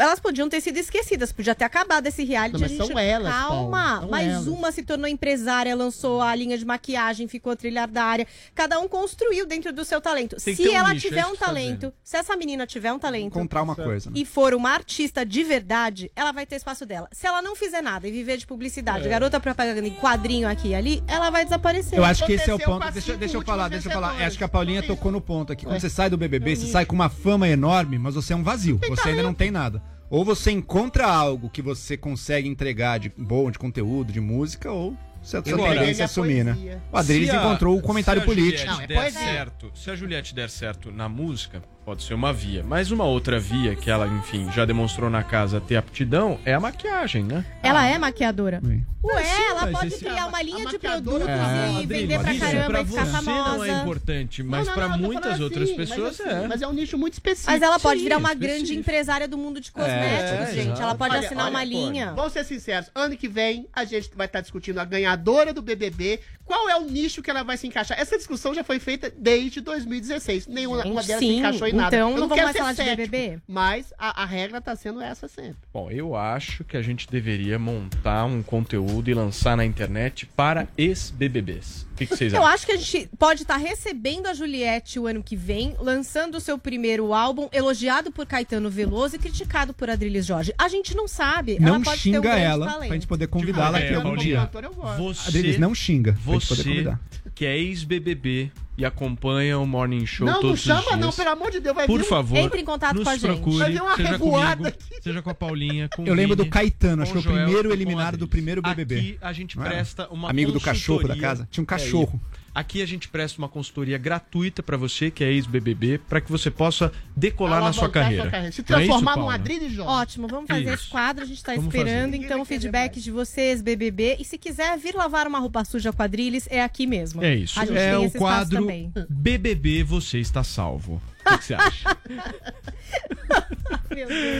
Elas podiam ter sido esquecidas, podia ter acabado esse reality. Não, mas gente... são elas, Calma, mais elas. uma se tornou empresária, lançou a linha de maquiagem, ficou trilhardária. Cada um construiu dentro do seu talento. Tem Se um ela nicho, é tiver um você tá talento, se essa menina tiver um talento Encontrar uma coisa. né? e for uma artista de verdade, ela vai ter espaço dela. Se ela não fizer nada e viver de publicidade, É. garota propaganda em quadrinho aqui e ali, ela vai desaparecer. Eu acho que esse é o ponto. Deixa, deixa eu falar, deixa eu falar. Acho que a Paulinha tocou no ponto aqui. Quando É. você sai do BBB, você nicho. sai com uma fama enorme, mas você é um vazio. Você ainda não tem nada. Ou você encontra algo que você consegue entregar de bom, de conteúdo, de música, ou você a sua Agora, tendência é assumir, né? O Adriles encontrou o comentário político. Juliette der certo, se a Juliette der certo na música, pode ser uma via. Mas uma outra via que ela, enfim, já demonstrou na casa ter aptidão é a maquiagem, né? Ela é maquiadora. Ué, sim, ela pode criar uma linha de produtos É, e vender pra caramba pra e ficar você famosa. não é importante, mas Não, não, pra não, muitas falando outras assim, mas pessoas assim, é. Mas é um nicho muito específico. Mas ela pode Sim, virar uma específico. grande empresária do mundo de cosméticos, É, gente. exato. Ela pode Olha, assinar olha, uma linha. Vamos ser sinceros, ano que vem a gente vai estar discutindo a ganhadora do BBB. Qual é o nicho que ela vai se encaixar? Essa discussão já foi feita desde 2016. Nenhuma uma delas se sim, encaixou em nada. então Eu não vamos quero mais ser falar de cético, BBB? Mas a, a regra tá sendo essa sempre. Bom, eu acho que a gente deveria montar um conteúdo e lançar na internet para ex-BBBs. O que, que vocês Eu acham? acho que a gente pode estar recebendo a Juliette o ano que vem, lançando o seu primeiro álbum, elogiado por Caetano Veloso e criticado por Adriles Jorge. A gente não sabe. Não ela pode ter um xinga ela, talento. pra gente poder convidá-la É, aqui algum Paulinha, dia. Você, Adriles, não xinga, pra gente poder Você convidar. que é ex-BBB e acompanha o Morning Show não, não todos os chama dias. não, pelo amor de Deus. Vai Por vir favor, Entre em contato nos com a gente. procure, Vai vir uma seja revoada comigo, seja com a Paulinha, com Eu o lembro do Caetano, acho que foi o Joel primeiro eliminado do primeiro BBB. Aqui a gente Não presta uma Amigo do cachorro da casa? Tinha um É cachorro. isso. Aqui a gente presta uma consultoria gratuita pra você que é ex-BBB, pra que você possa decolar na sua carreira. sua carreira. Se Não é isso, transformar num? Adriles Jorge. Ótimo, vamos fazer Isso. esse quadro, a gente tá Vamos esperando. fazer. Então, o feedback de vocês, BBB. E se quiser vir lavar uma roupa suja quadrilhas, é aqui mesmo. É isso. A gente é tem o quadro também. BBB Você Está Salvo. O que que você acha?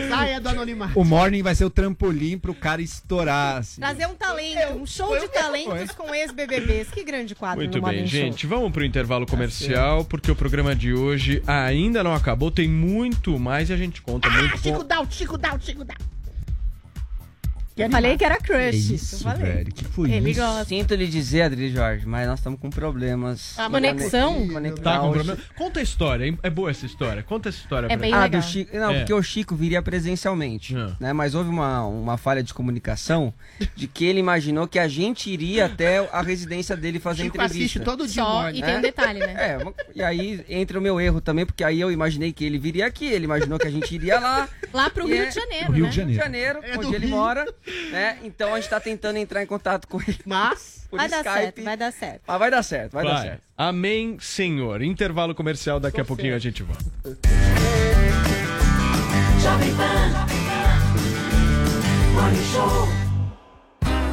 Saia do anonimato. O Morning vai ser o trampolim pro cara estourar. assim. Trazer um talento, um show de talentos com ex-BBBs. Que grande quadro Muito bem, Morning Show. gente. Vamos pro intervalo comercial, porque o programa de hoje ainda não acabou. Tem muito mais e a gente conta muito Chico com... Dal, Chico Dal, Chico Eu falei que era crush. Que isso, isso, eu falei. velho, que foi Ele gosta. Sinto lhe dizer, Adri Jorge, mas nós estamos com problemas. Ah, conexão? Tá com problema? Conta a história, é boa essa história. Conta essa história É bem. Ah, legal. do Chico. Não, É. porque o Chico viria presencialmente. Né? Mas houve uma, uma falha de comunicação de que ele imaginou que a gente iria até a residência dele fazer Chico entrevista. assiste todo dia Só, Morning. e tem um detalhe, né? É, e aí entra o meu erro também, porque aí eu imaginei que ele viria aqui, ele imaginou que a gente iria lá. Lá pro Rio é- de Janeiro, Pro Rio né? de Janeiro. Rio de Janeiro, É onde ele Rio. mora, né? Então a gente tá tentando entrar em contato com ele. Mas. Por Vai dar Skype. certo, vai dar certo. Mas vai dar certo, vai, dar certo. Amém, Senhor. Intervalo comercial, daqui a pouquinho a gente volta. Jovem Pan. Morning Show.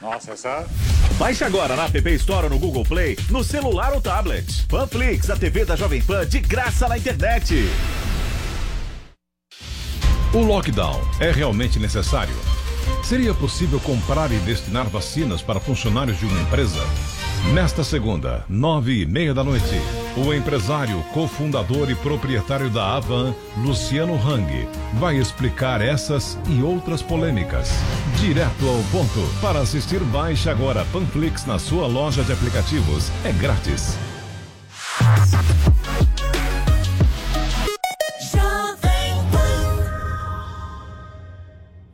Nossa, essa. Baixe agora na App Store ou no Google Play, no celular ou tablet. Panflix, a TV da Jovem Pan de graça na internet. O lockdown é realmente necessário? Seria possível comprar e destinar vacinas para funcionários de uma empresa? Nesta segunda, nove e meia da noite, o empresário, cofundador e proprietário da Avan, Luciano Hang, vai explicar essas e outras polêmicas. Direto ao ponto. Para assistir, baixe agora Panflix na sua loja de aplicativos. É grátis.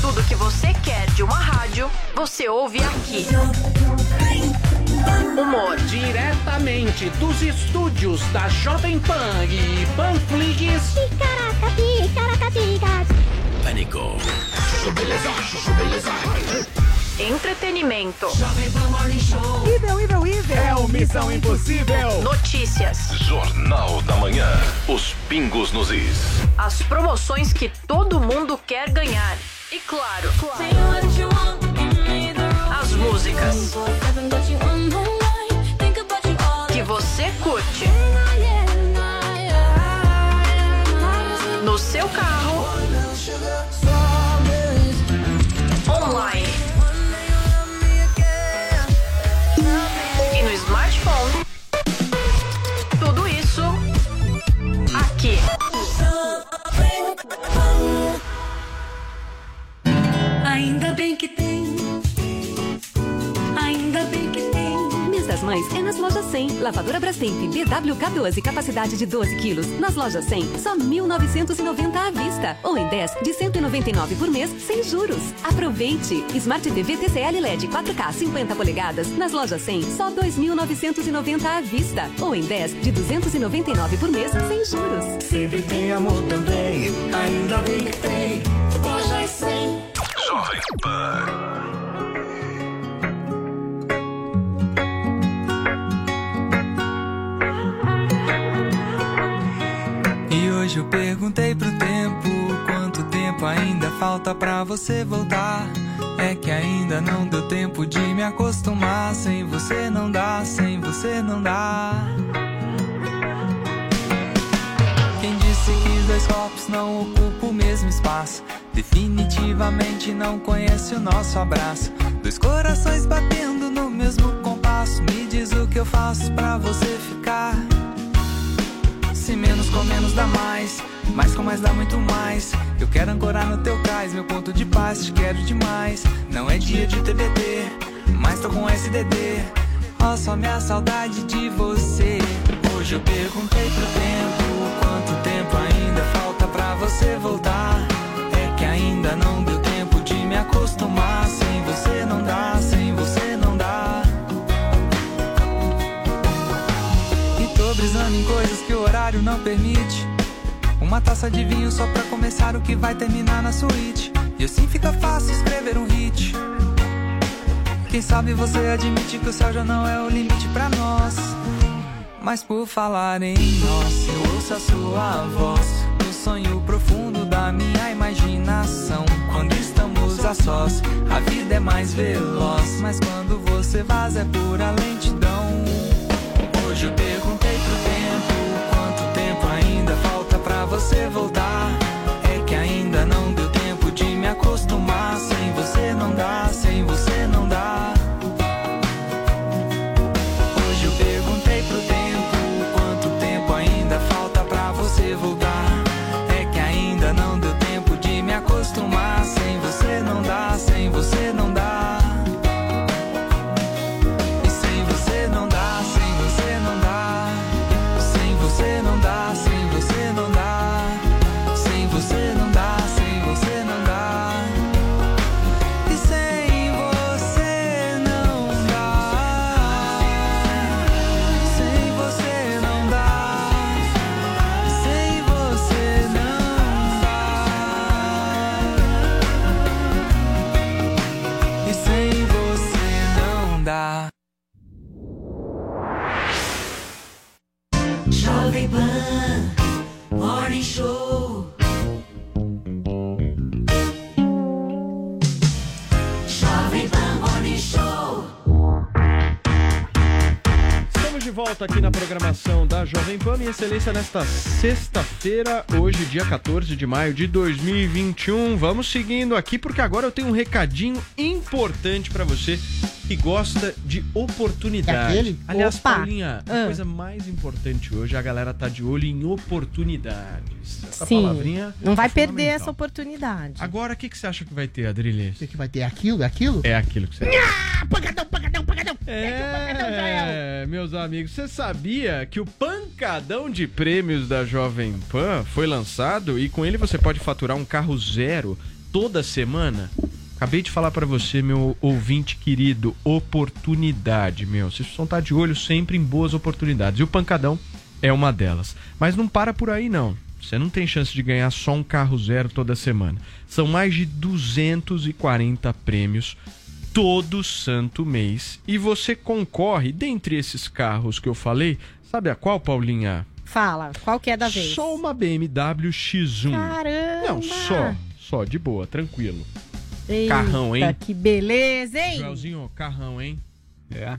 Tudo que você quer de uma rádio, você ouve aqui. Humor diretamente dos estúdios da Jovem Pan e Panflix. Pânico. Entretenimento. Ível, ível, ível. É o Missão Impossível. Notícias. Jornal da Manhã. Os pingos nos is. As promoções que todo mundo quer ganhar. E claro, as músicas que você curte. Mães é nas lojas 100. Lavadora Brastemp BWK12, capacidade de 12 quilos. Nas lojas 100, só 1.990 à vista. Ou em 10, de 199 por mês, sem juros. Aproveite! Smart TV TCL LED 4K 50 polegadas. Nas lojas 100, só 2.990 à vista. Ou em 10, de 299 por mês, sem juros. Sempre tem amor também. Ainda bem que tem. Lojas 100. Jovem Pan. Hoje eu perguntei pro tempo quanto tempo ainda falta pra você voltar. É que ainda não deu tempo de me acostumar. Sem você não dá, sem você não dá. Quem disse que dois corpos não ocupam o mesmo espaço? Definitivamente não conhece o nosso abraço. Dois corações batendo no mesmo compasso. Me diz o que eu faço pra você ficar. Se menos com menos dá mais, mais com mais dá muito mais. Eu quero ancorar no teu cais, meu ponto de paz, te quero demais. Não é dia de TBT, mas tô com SDD. Ó, só minha saudade de você. Hoje eu perguntei pro tempo quanto tempo ainda falta pra você voltar. Horário não permite. Uma taça de vinho só pra começar o que vai terminar na suíte. E assim fica fácil escrever um hit. Quem sabe você admite que o céu já não é o limite pra nós. Mas por falar em nós, eu ouço a sua voz. No sonho profundo da minha imaginação. Quando estamos a sós, a vida é mais veloz. Mas quando você vaza é pura lentidão. Hoje eu perguntei você voltar. É que ainda não deu tempo de me acostumar. Sem você não dá, sem você volta aqui na programação da Jovem Pan, minha excelência, nesta sexta-feira, hoje, dia 14 de maio de 2021. Vamos seguindo aqui, porque agora eu tenho um recadinho importante pra você que gosta de oportunidade. É aquele? Aliás, Opa! Paulinha, a Ah. coisa mais importante hoje, a galera tá de olho em oportunidades. Essa Sim, palavrinha não vai é perder essa oportunidade. Agora, o que, que você acha que vai ter, Adriles? O que, vai ter? Aquilo? É aquilo? É aquilo que você Ah, pancadão, pancadão, pancadão. É, meus amigos, você sabia que o pancadão de prêmios da Jovem Pan foi lançado e com ele você pode faturar um carro zero toda semana. Acabei de falar pra você, meu ouvinte querido, oportunidade, meu. Vocês precisam estar de olho sempre em boas oportunidades. E o Pancadão é uma delas. Mas não para por aí, não. Você não tem chance de ganhar só um carro zero toda semana. São mais de 240 prêmios todo santo mês. E você concorre, dentre esses carros que eu falei, sabe a qual, Paulinha? Fala, qual que é da vez? Só uma BMW X1. Caramba! Não, só. Só, de boa, tranquilo. Eita, Carrão, hein? que beleza, hein? Joelzinho, carrão, hein? É.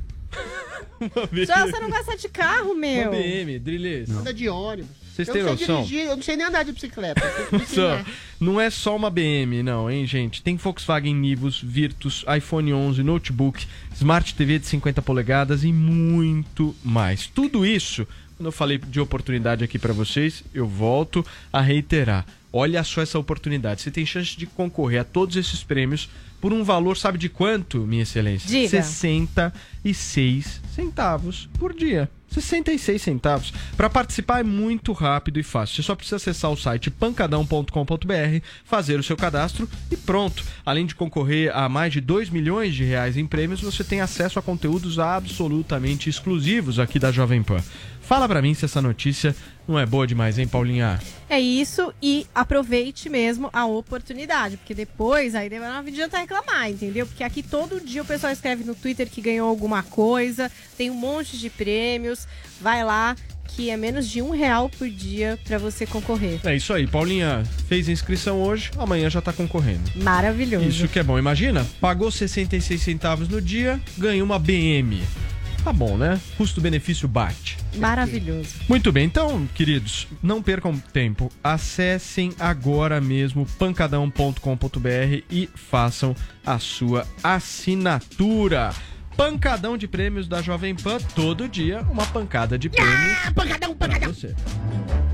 Já você não gosta de carro, meu. Uma BM, Drilis. Anda de ônibus. Vocês eu têm não sei noção? dirigir, eu não sei nem andar de bicicleta. não é só uma BM, não, hein, gente? Tem Volkswagen Nivus, Virtus, iPhone 11, notebook, Smart TV de 50 polegadas e muito mais. Tudo isso, quando eu falei de oportunidade aqui pra vocês, eu volto a reiterar. Olha só essa oportunidade. Você tem chance de concorrer a todos esses prêmios por um valor, sabe de quanto, minha excelência? Diga. 66 centavos por dia. 66 centavos. Para participar é muito rápido e fácil. Você só precisa acessar o site pancadão.com.br, fazer o seu cadastro e pronto. Além de concorrer a mais de 2 milhões de reais em prêmios, você tem acesso a conteúdos absolutamente exclusivos aqui da Jovem Pan. Fala pra mim se essa notícia não é boa demais, hein, Paulinha? É isso e aproveite mesmo a oportunidade, porque depois aí não adianta reclamar, entendeu? Porque aqui todo dia o pessoal escreve no Twitter que ganhou alguma coisa, tem um monte de prêmios, vai lá que é menos de um real por dia pra você concorrer. É isso aí, Paulinha fez a inscrição hoje, amanhã já tá concorrendo. Maravilhoso. Isso que é bom. Imagina, pagou 66 centavos no dia, ganhou uma BM. Tá bom, né? Custo-benefício bate. Maravilhoso. Muito bem, então, queridos, não percam tempo. Acessem agora mesmo pancadão.com.br e façam a sua assinatura. Pancadão de prêmios da Jovem Pan, todo dia uma pancada de prêmios. pancadão, pancadão. Você.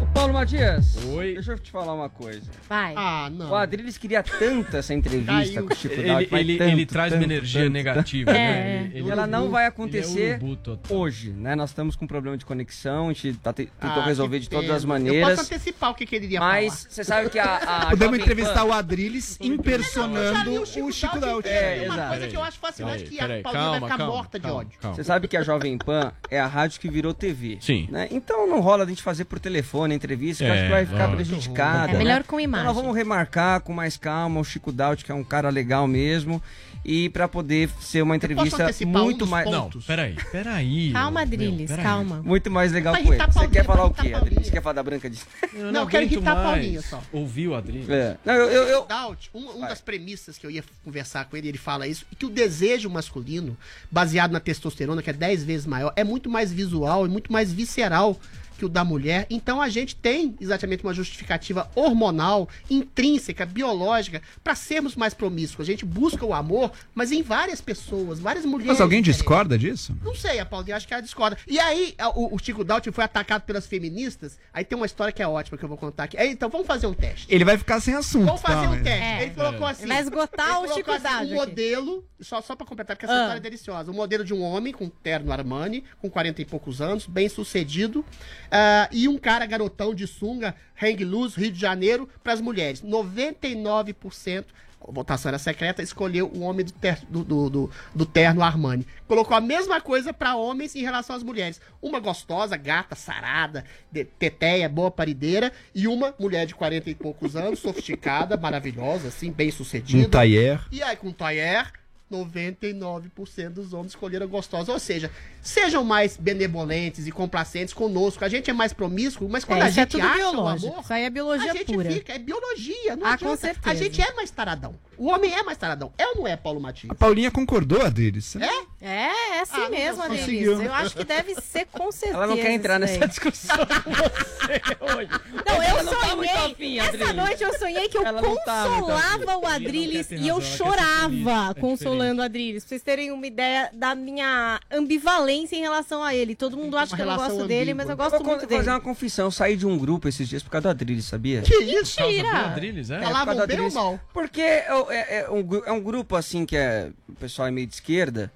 Ô, Paulo Matias. Oi. Deixa eu te falar uma coisa. Vai. Ah, não. O Adriles queria tanto essa entrevista Caiu. com o Chico Ele- mas ele- tanto, ele traz uma tanto, energia tanto, negativa, tanto. né? É, Ele- ele e é ela não vai Ele é acontecer urubu total. hoje, né? Nós estamos com um problema de conexão, a gente tá te- tentou Ah, resolver que de todas pena. as Eu maneiras. posso antecipar o que, que ele iria Mas falar. você sabe que a. a Podemos Jovem entrevistar Pan- o Adrilles impersonando o Chico Daut. É, uma exato. coisa que eu acho fascinante Peraí, que peraí, a Paulinha vai calma, ficar calma, morta de calma, ódio. calma. Você sabe que a Jovem Pan é a rádio que virou TV. Sim. né? Então não rola a gente fazer por telefone a entrevista, que É, acho que vai ficar lógico. prejudicada. É melhor né? com Então imagem. nós vamos remarcar com mais calma o Chico Daut, que é um cara legal mesmo, e para poder ser uma entrevista um muito mais. Não, pontos? peraí, peraí. Calma, meu, Drilis, peraí. calma. Muito mais legal com ele. irritar Você quer falar o quê, irritar Adri? Você quer falar da Branca de. Eu Não, eu quero irritar a mais. Paulinha só. Ouviu, Adri? É. Não, eu, eu, eu- um, um das premissas que eu ia conversar com ele, ele fala isso, e que o desejo masculino, baseado na testosterona, que é 10 vezes maior, é muito mais visual e muito mais visceral que o da mulher. Então a gente tem exatamente uma justificativa hormonal, intrínseca, biológica, para sermos mais promíscuos. A gente busca o amor, mas em várias pessoas, várias mulheres. Mas alguém diferentes. discorda disso? Não sei, a Paulinha acho que ela discorda. E aí, o, o Chico Daut foi atacado pelas feministas. Aí tem uma história que é ótima que eu vou contar aqui. Então vamos fazer um teste. Ele vai ficar sem assunto. Vamos fazer tá, um mas- teste. É. Ele colocou assim. Vai esgotar ele o colocou Chico assim, Daut Um modelo, só, só pra completar, porque essa Ah. história é deliciosa. Um modelo de um homem com terno Armani, com 40 e poucos anos, bem sucedido. Ah, e um cara garotão de sunga, hang loose, Rio de Janeiro, pras mulheres. 99%. A votação era secreta, escolheu o homem do, ter- do, do, do- do terno Armani. Colocou a mesma coisa pra homens em relação às mulheres. Uma gostosa, gata, sarada, de, teteia, boa parideira, e uma mulher de 40 e poucos anos, sofisticada, maravilhosa, assim, bem sucedida. Um taier. E aí, com o Tayer, 99% dos homens escolheram gostosa. Ou seja, sejam mais benevolentes e complacentes conosco. A gente é mais promíscuo, mas quando É, a é gente tudo acha biológico. o amor, Isso aí é biologia a gente pura. fica, é biologia, não Ah, adianta. com certeza. A gente é mais taradão. O homem é mais taradão. É ou não é, Paulo Matias? A Paulinha concordou, Adrilles. É? É, é assim Ah, mesmo, Adrilis. conseguiu. Eu acho que deve ser com certeza. Ela não quer entrar nessa discussão com você hoje. Não, eu Ela não tá sonhei. muito afim, essa Adriles. noite eu sonhei que eu Ela tá consolava o Adriles e eu chorava consolando o Adriles. Pra vocês terem uma ideia da minha ambivalência em relação a ele. Todo mundo acha que eu não gosto dele, mas eu ambígua. gosto Vou muito fazer dele. uma confissão. Eu saí de um grupo esses dias por causa do Adriles, sabia? Que isso? Mentira! Adriles, é? É, Falavam do bem ou mal? Porque é, é- é um, gru- é um grupo assim que é. O pessoal é meio de esquerda.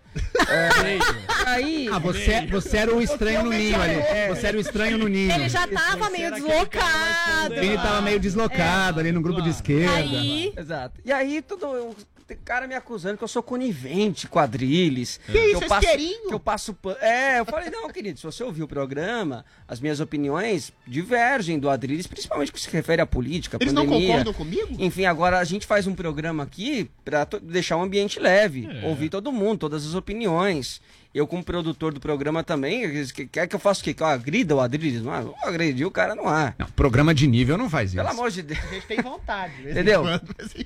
É, Aí. Ah, você, você era o estranho no ninho ali. Você era o estranho no ninho. Ele já tava meio deslocado. Ele tava meio deslocado ali no grupo de esquerda. Aí- Exato. E aí, todo. Tem cara me acusando que eu sou conivente, quadrilhas. Que isso, eu passo, que eu passo pan- É, eu falei, não, querido, se você ouvir o programa, as minhas opiniões divergem do Adriles, principalmente que se refere à política, à Eles não pandemia. concordam comigo? Enfim, agora a gente faz um programa aqui pra to- deixar um ambiente leve, ouvir todo mundo, todas as opiniões. Eu, como produtor do programa também, que- quer que eu faça o quê? Que eu agrida o Adriles? Não, não agredir o cara não há. Não, programa de nível não faz isso. Pelo amor de Deus. A gente tem vontade. Entendeu?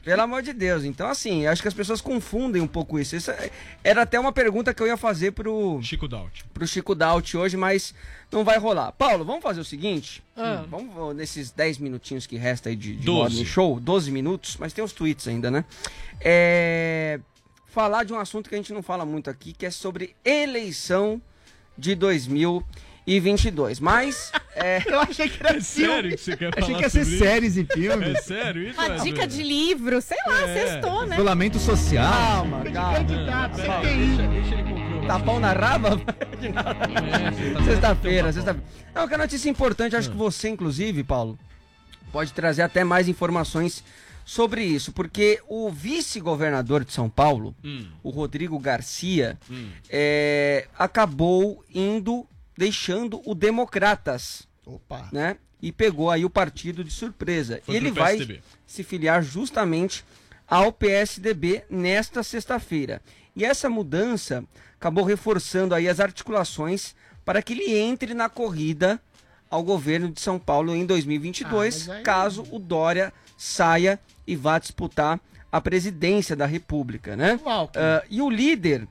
Pelo amor de Deus. Então, assim, acho que as pessoas confundem um pouco isso. Isso é- era até uma pergunta que eu ia fazer pro Chico Daut. pro Chico Daut hoje, mas não vai rolar. Paulo, vamos fazer o seguinte? Ah. Hum, Vamos nesses 10 minutinhos que resta aí de, de Show, 12 minutos, mas tem os tweets ainda, né? É, falar de um assunto que a gente não fala muito aqui, que é sobre eleição de 2022. Mas é, Eu achei que era É sério que você quer Achei falar que ia ser sobre isso? séries e filmes. É sério isso? Uma dica de livro, sei lá, É. sextou, né? Isolamento social. calma, calma. Candidato, CPI. deixa, deixa ele concluir. Tapão na raba? É, Sexta-feira, sexta-feira. Não, que a notícia importante, acho que você, inclusive, Paulo, pode trazer até mais informações sobre isso, porque o vice-governador de São Paulo, Hum. o Rodrigo Garcia, é, acabou indo, deixando o Democratas, Opa. né? E pegou aí o partido de surpresa. Foi E ele vai se filiar justamente ao PSDB nesta sexta-feira. E essa mudança acabou reforçando aí as articulações para que ele entre na corrida ao governo de São Paulo em 2022, Ah, aí- caso o Dória saia e vá disputar a presidência da República, né? Ah, e o líder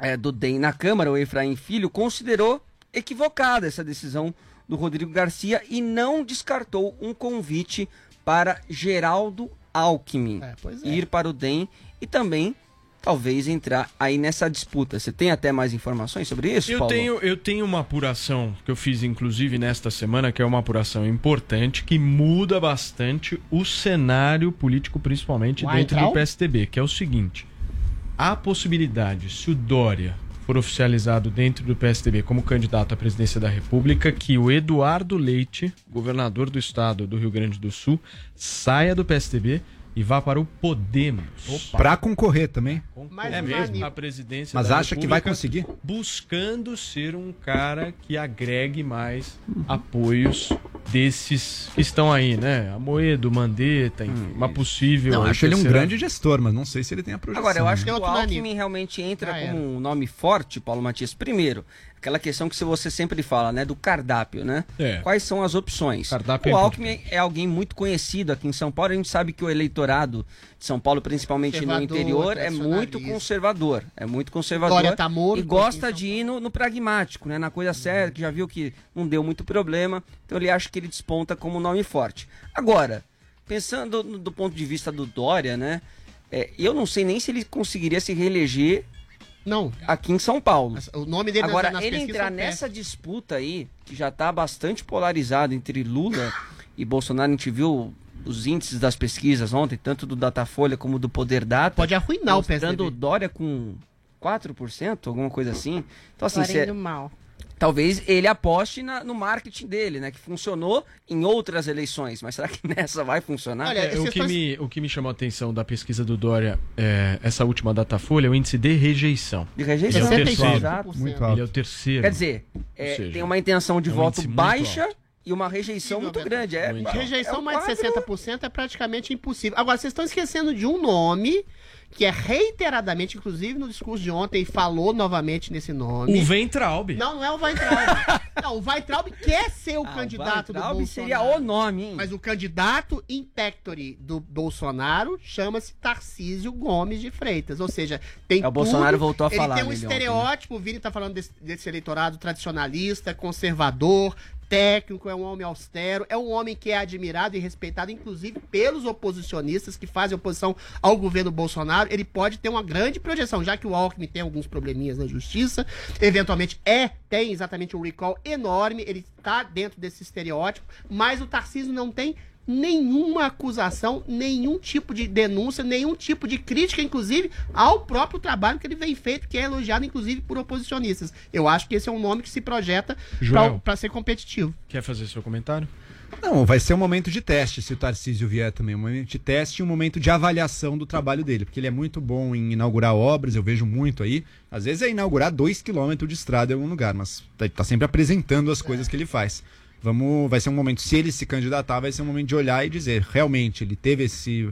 é, do DEM na Câmara, o Efraim Filho, considerou equivocada essa decisão do Rodrigo Garcia e não descartou um convite para Geraldo Alckmin É, é. ir para o DEM e também talvez entrar aí nessa disputa. Você tem até mais informações sobre isso, Eu Paulo? tenho, eu tenho uma apuração que eu fiz, inclusive, nesta semana, que é uma apuração importante, que muda bastante o cenário político, principalmente dentro entrar? do PSDB, que é o seguinte. Há possibilidade, se o Dória for oficializado dentro do PSDB como candidato à presidência da República, que o Eduardo Leite, governador do estado do Rio Grande do Sul, saia do PSDB e vá para o Podemos. Pra concorrer também. Mas é o mesmo a presidência Mas da acha que vai conseguir? buscando ser um cara que agregue mais apoios desses que estão aí, né? Amoedo, Mandetta, enfim, uma possível. Não, acho ele um grande gestor, mas não sei se ele tem a projeção. Agora, eu acho que Tem o Alckmin realmente entra Já como um nome forte, Paulo Matias. Primeiro, aquela questão que você sempre fala, né? Do cardápio, né? É. Quais são as opções? Cardápio o é Alckmin é alguém muito conhecido aqui em São Paulo. A gente sabe que o eleitorado de São Paulo, principalmente no interior, é muito conservador. É muito conservador. Dória tá morto e aqui gosta de ir no, no pragmático, né? Na coisa séria, que já viu que não deu muito problema. Então ele acha que ele desponta como um nome forte. Agora, pensando no- do ponto de vista do Dória, né? é, eu não sei nem se ele conseguiria se reeleger Não. aqui em São Paulo. O nome dele Agora, nas ele pesquisas entrar nessa disputa aí, que já está bastante polarizado entre Lula e Bolsonaro, a gente viu os índices das pesquisas ontem, tanto do Datafolha como do Poder Data. Pode arruinar o PSDB. Dória com 4%, alguma coisa assim. Então, assim, cê- mal. Talvez ele aposte na- no marketing dele, né? Que funcionou em outras eleições. Mas será que nessa vai funcionar? Olha, É, o, que estão- me, o que me chamou a atenção da pesquisa do Dória, é, essa última Datafolha, é o índice de rejeição. De rejeição. Ele é o terceiro. Exato. Muito Ele alto. é o terceiro. Quer dizer, é, seja, tem uma intenção de é um voto baixa alto. e uma rejeição muito grande. É, Muito Rejeição é um mais de quadro- 60% é praticamente impossível. Agora, vocês estão esquecendo de um nome que é reiteradamente, inclusive no discurso de ontem, falou novamente nesse nome. O Ventraub. Não, não é o Weintraub. não, o Weintraub quer ser o Ah, candidato do Weintraub Bolsonaro. seria o nome, hein? Mas o candidato in pectore do Bolsonaro chama-se Tarcísio Gomes de Freitas. Ou seja, tem É, o Bolsonaro tudo. voltou a Ele falar tem um nele ontem, estereótipo, o Vini tá falando desse, desse eleitorado tradicionalista, conservador, técnico, é um homem austero, é um homem que é admirado e respeitado, inclusive, pelos oposicionistas que fazem oposição ao governo Bolsonaro. Ele pode ter uma grande projeção, já que o Alckmin tem alguns probleminhas na justiça, eventualmente é, tem exatamente um recall enorme, ele tá dentro desse estereótipo, mas o Tarcísio não tem nenhuma acusação, nenhum tipo de denúncia, nenhum tipo de crítica, inclusive, ao próprio trabalho que ele vem feito, que é elogiado, inclusive, por oposicionistas. Eu acho que esse é um nome que se projeta para ser competitivo. Quer fazer seu comentário? Não, vai ser um momento de teste se o Tarcísio vier também. Um momento de teste e um momento de avaliação do trabalho dele. Porque ele é muito bom em inaugurar obras, eu vejo muito aí. Às vezes é inaugurar dois quilômetros de estrada em algum lugar, mas tá, tá sempre apresentando as coisas que ele faz. Vamos, vai ser um momento, se ele se candidatar, vai ser um momento de olhar e dizer, realmente, ele teve esse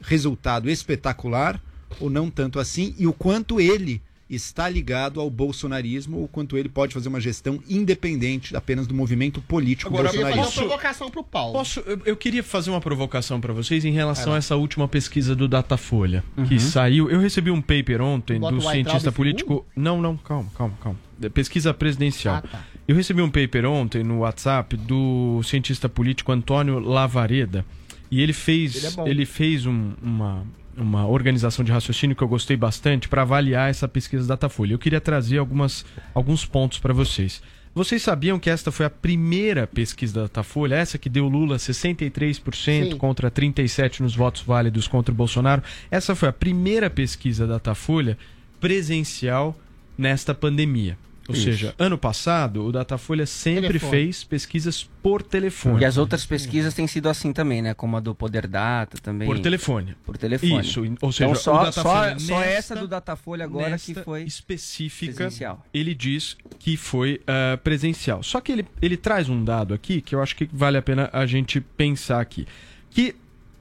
resultado espetacular ou não tanto assim, e o quanto ele está ligado ao bolsonarismo, ou quanto ele pode fazer uma gestão independente apenas do movimento político Agora, bolsonarista. posso- provocação pro Paulo. Posso, eu, eu queria fazer uma provocação para vocês em relação lá. a essa última pesquisa do Datafolha que Uhum. saiu. Eu recebi um paper ontem Bota do o cientista político. Não, não, calma, calma, calma. É Pesquisa presidencial. Ah, tá. Eu recebi um paper ontem no WhatsApp do cientista político Antônio Lavareda e ele fez, Ele é ele fez um- uma, uma organização de raciocínio que eu gostei bastante para avaliar essa pesquisa Datafolha. Eu queria trazer algumas, alguns pontos para vocês. Vocês sabiam que esta foi a primeira pesquisa da Datafolha, essa que deu Lula 63% Sim. contra 37 nos votos válidos contra o Bolsonaro? Essa foi a primeira pesquisa da Datafolha presencial nesta pandemia. Ou Isso. seja, ano passado o Datafolha sempre Telefone. fez pesquisas por telefone. E as outras pesquisas têm sido assim também, né? Como a do Poder Data também. Por telefone. Por telefone. Isso, ou seja, então, o só, Datafolha só, só nesta- essa do Datafolha agora que foi específica, presencial. ele diz que foi ah, presencial. Só que ele, ele traz um dado aqui que eu acho que vale a pena a gente pensar aqui. Que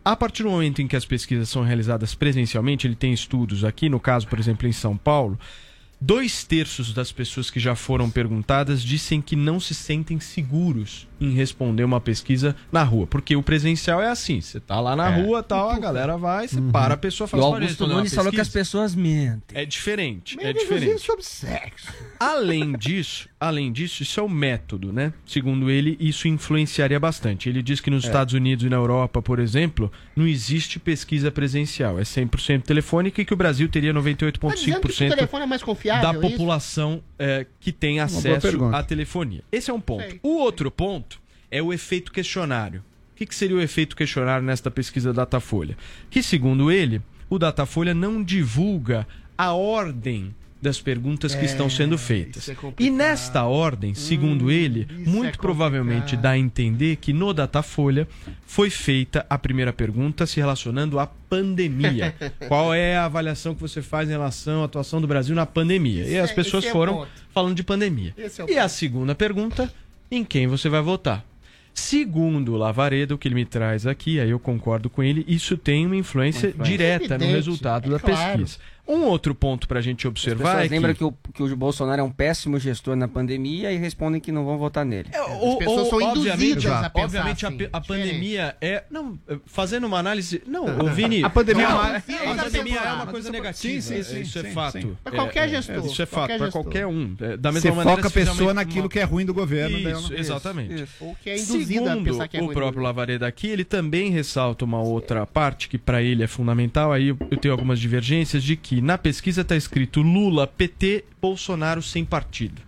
a partir do momento em que as pesquisas são realizadas presencialmente, ele tem estudos aqui, no caso, por exemplo, em São Paulo, dois terços das pessoas que já foram perguntadas dizem que não se sentem seguros em responder uma pesquisa na rua. Porque o presencial é assim, você tá lá na É. rua, tal, a galera vai, você para a pessoa e E o "Olha, Augusto Nunes falou que as pesquisa?" pessoas mentem. É diferente, é Menos diferente. sobre sexo. Além disso, além disso, isso é o método, né? Segundo ele, isso influenciaria bastante. Ele diz que nos É. Estados Unidos e na Europa, por exemplo, não existe pesquisa presencial, é 100% telefônica e que o Brasil teria Tá dizendo que o 98,5% telefone é da isso? população é, que tem acesso à telefonia. Esse é um ponto. Sei. O outro ponto é o efeito questionário. O que, que seria o efeito questionário nesta pesquisa Datafolha? Que, segundo ele, o Datafolha não divulga a ordem das perguntas que É, estão sendo feitas. isso é e nesta ordem, segundo ele, isso muito é provavelmente dá a entender que no Datafolha foi feita a primeira pergunta se relacionando à pandemia. Qual é a avaliação que você faz em relação à atuação do Brasil na pandemia? Esse e as é- pessoas é foram ponto. falando de pandemia. É e a segunda pergunta, em quem você vai votar? Segundo o Lavaredo, o que ele me traz aqui, aí eu concordo com ele, isso tem uma influência, Uma influência. direta no Evidente, resultado é da claro. pesquisa. Um outro ponto para a gente As observar pessoas é que... lembram que... o, que o Bolsonaro é um péssimo gestor na pandemia e respondem que não vão votar nele. Ou- pessoas ou, são obviamente, induzidas a pensar obviamente a, assim, a diferente. pandemia é. Não, eh, fazendo uma análise. Não, ô, Vini. A pandemia não, é uma- a Confia pandemia é uma coisa Sim, negativa. sim, sim, isso é sim, fato. sim. Pra qualquer É, gestor, Isso é fato, para qualquer um. É, Da Você mesma maneira, foca a pessoa naquilo uma- que é ruim do governo. ela Isso, exatamente. Ou que é induzido a Segundo pensar que é o ruim. próprio Lavareda aqui, ele também ressalta uma outra parte que para ele é fundamental. Aí eu tenho algumas divergências de que na pesquisa está escrito Lula, PT, Bolsonaro sem partido.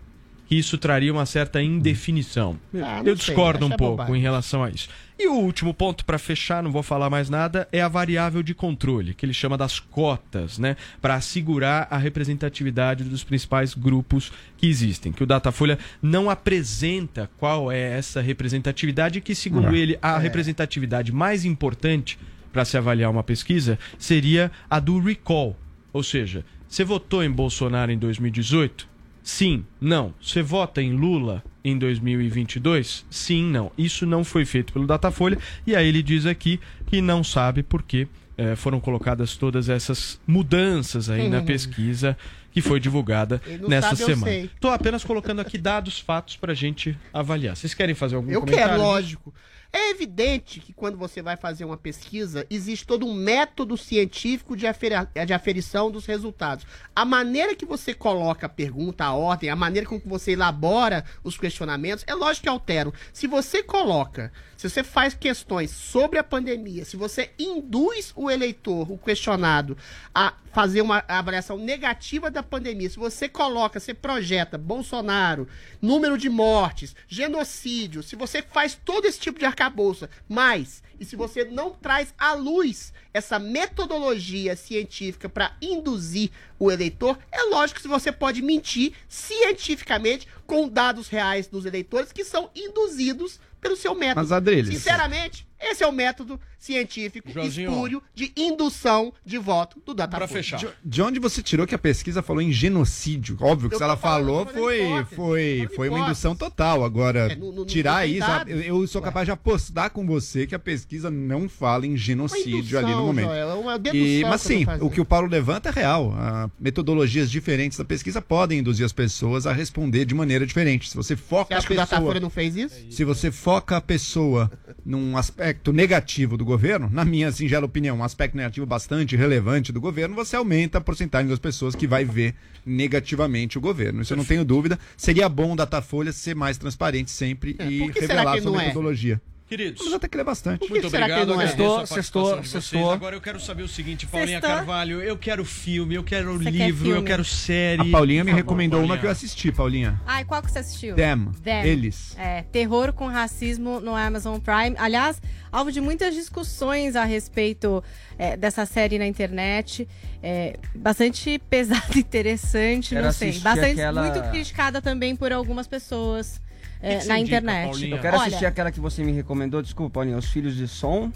Isso traria uma certa indefinição. Ah, não eu sei, discordo acho um é pouco bobagem. em relação a isso. E o último ponto para fechar, não vou falar mais nada, é a variável de controle, que ele chama das cotas, né, para assegurar a representatividade dos principais grupos que existem. Que o Datafolha não apresenta qual é essa representatividade, e que segundo Ah. ele a representatividade mais importante para se avaliar uma pesquisa seria a do recall, ou seja, você votou em Bolsonaro em 2018? Sim, não. Você vota em Lula em 2022? Sim, não. Isso não foi feito pelo Datafolha e aí ele diz aqui que não sabe por que eh, foram colocadas todas essas mudanças aí na pesquisa que foi divulgada nessa sabe, eu semana. Estou apenas colocando aqui dados, fatos para a gente avaliar. Vocês querem fazer algum Eu comentário? quero, lógico. É evidente que quando você vai fazer uma pesquisa, existe todo um método científico de, aferi- de aferição dos resultados. A maneira que você coloca a pergunta, a ordem, a maneira com que você elabora os questionamentos, é lógico que alteram. Se você coloca, se você faz questões sobre a pandemia, se você induz o eleitor, o questionado, a fazer uma avaliação negativa da pandemia, se você coloca, você projeta Bolsonaro, número de mortes, genocídio, se você faz todo esse tipo de arcabouça. Mas, e se você não traz à luz essa metodologia científica para induzir o eleitor, é lógico que você pode mentir cientificamente com dados reais dos eleitores que são induzidos pelo seu método. Mas, Adriles- Sinceramente, esse é o método científico Joãozinho, espúrio de indução de voto do Datafolha. De, de onde você tirou que a pesquisa falou em genocídio? Óbvio que Eu se ela falou foi, hipótese, foi, foi uma indução total. Agora, É, não- não- tirar isso, eu, eu sou capaz de apostar com você que a pesquisa não fala em genocídio indução, ali no momento. Joel, é uma dedução E, mas sim, o que o Paulo levanta é real. Ah, metodologias diferentes da pesquisa podem induzir as pessoas a responder de maneira diferente. Se você foca Você acha a que o pessoa... Datafolha não fez isso? Se você foca a pessoa num aspecto negativo do governo, na minha singela opinião, um aspecto negativo bastante relevante do governo, você aumenta a porcentagem das pessoas que vai ver negativamente o governo. Isso eu não tenho dúvida. Seria bom o Datafolha ser mais transparente sempre e que será revelar sua não é? Queridos. Mas até que bastante. Muito obrigado, é? Sextou, sextou, vocês. sextou. Agora eu quero saber o seguinte, Paulinha Sextou. Carvalho, eu quero filme, eu quero Você quer livro, eu filme? quero série. A Paulinha me Por favor, recomendou uma Paulinha. que eu assisti, Paulinha. Ai, qual que você assistiu? Them. Eles. É, terror com racismo no Amazon Prime. Aliás, alvo de muitas discussões a respeito é, dessa série na internet. É, bastante pesada e interessante, Quero não sei. Bastante, aquela- muito criticada também por algumas pessoas é, na indica, internet. Paulinha? Eu quero Olha, assistir aquela que você me recomendou, desculpa, Paulinha, Os Filhos de Som.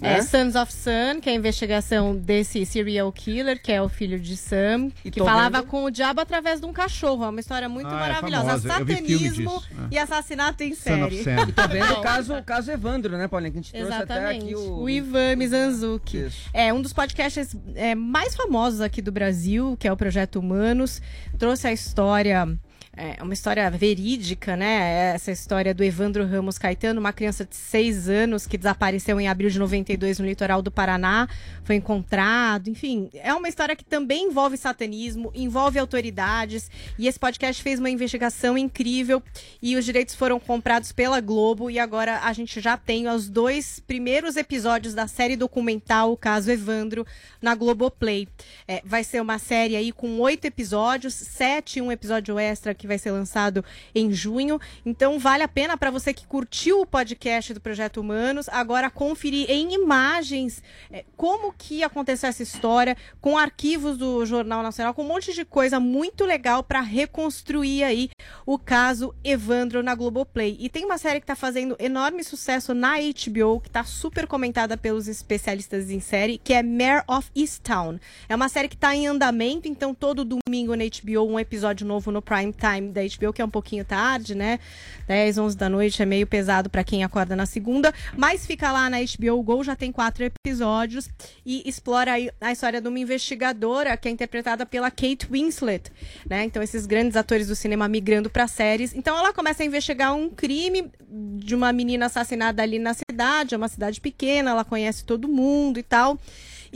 É, né? Sons of Sun, que é a investigação desse serial killer, que é o filho de Sam, E que falava vendo- com o diabo através de um cachorro. É uma história muito Ah, é maravilhosa. filme Satanismo disso, é. e assassinato em Son of série. Sam. E tô vendo o caso, o caso Evandro, né, Paulinha? Que a gente trouxe até Exatamente. aqui o... O Ivan Mizanzuki. É um dos podcasts é, mais famosos aqui do Brasil, que é o Projeto Humanos. Trouxe a história. É uma história verídica, né? Essa história do Evandro Ramos Caetano, uma criança de 6 anos que desapareceu em abril de 92 no litoral do Paraná, foi encontrado. Enfim, é uma história que também envolve satanismo, envolve autoridades. E esse podcast fez uma investigação incrível e os direitos foram comprados pela Globo. E agora a gente já tem os dois primeiros episódios da série documental, o caso Evandro, na Globoplay. É, vai ser uma série aí com oito episódios, sete e um episódio extra que vai ser lançado em junho. Então vale a pena para você que curtiu o podcast do Projeto Humanos, agora conferir em imagens é, como que aconteceu essa história, com arquivos do Jornal Nacional, com um monte de coisa muito legal para reconstruir aí o caso Evandro na Globoplay. E tem uma série que está fazendo enorme sucesso na HBO, que está super comentada pelos especialistas em série, que é Mare of Easttown. É uma série que está em andamento, então todo domingo na HBO um episódio novo no prime time da HBO, que é um pouquinho tarde, né? 10, 11 da noite é meio pesado para quem acorda na segunda, mas fica lá na HBO Go, já tem quatro episódios e explora a história de uma investigadora que é interpretada pela Kate Winslet, né? Então esses grandes atores do cinema migrando para séries. Então ela começa a investigar um crime de uma menina assassinada ali na cidade, é uma cidade pequena, ela conhece todo mundo e tal.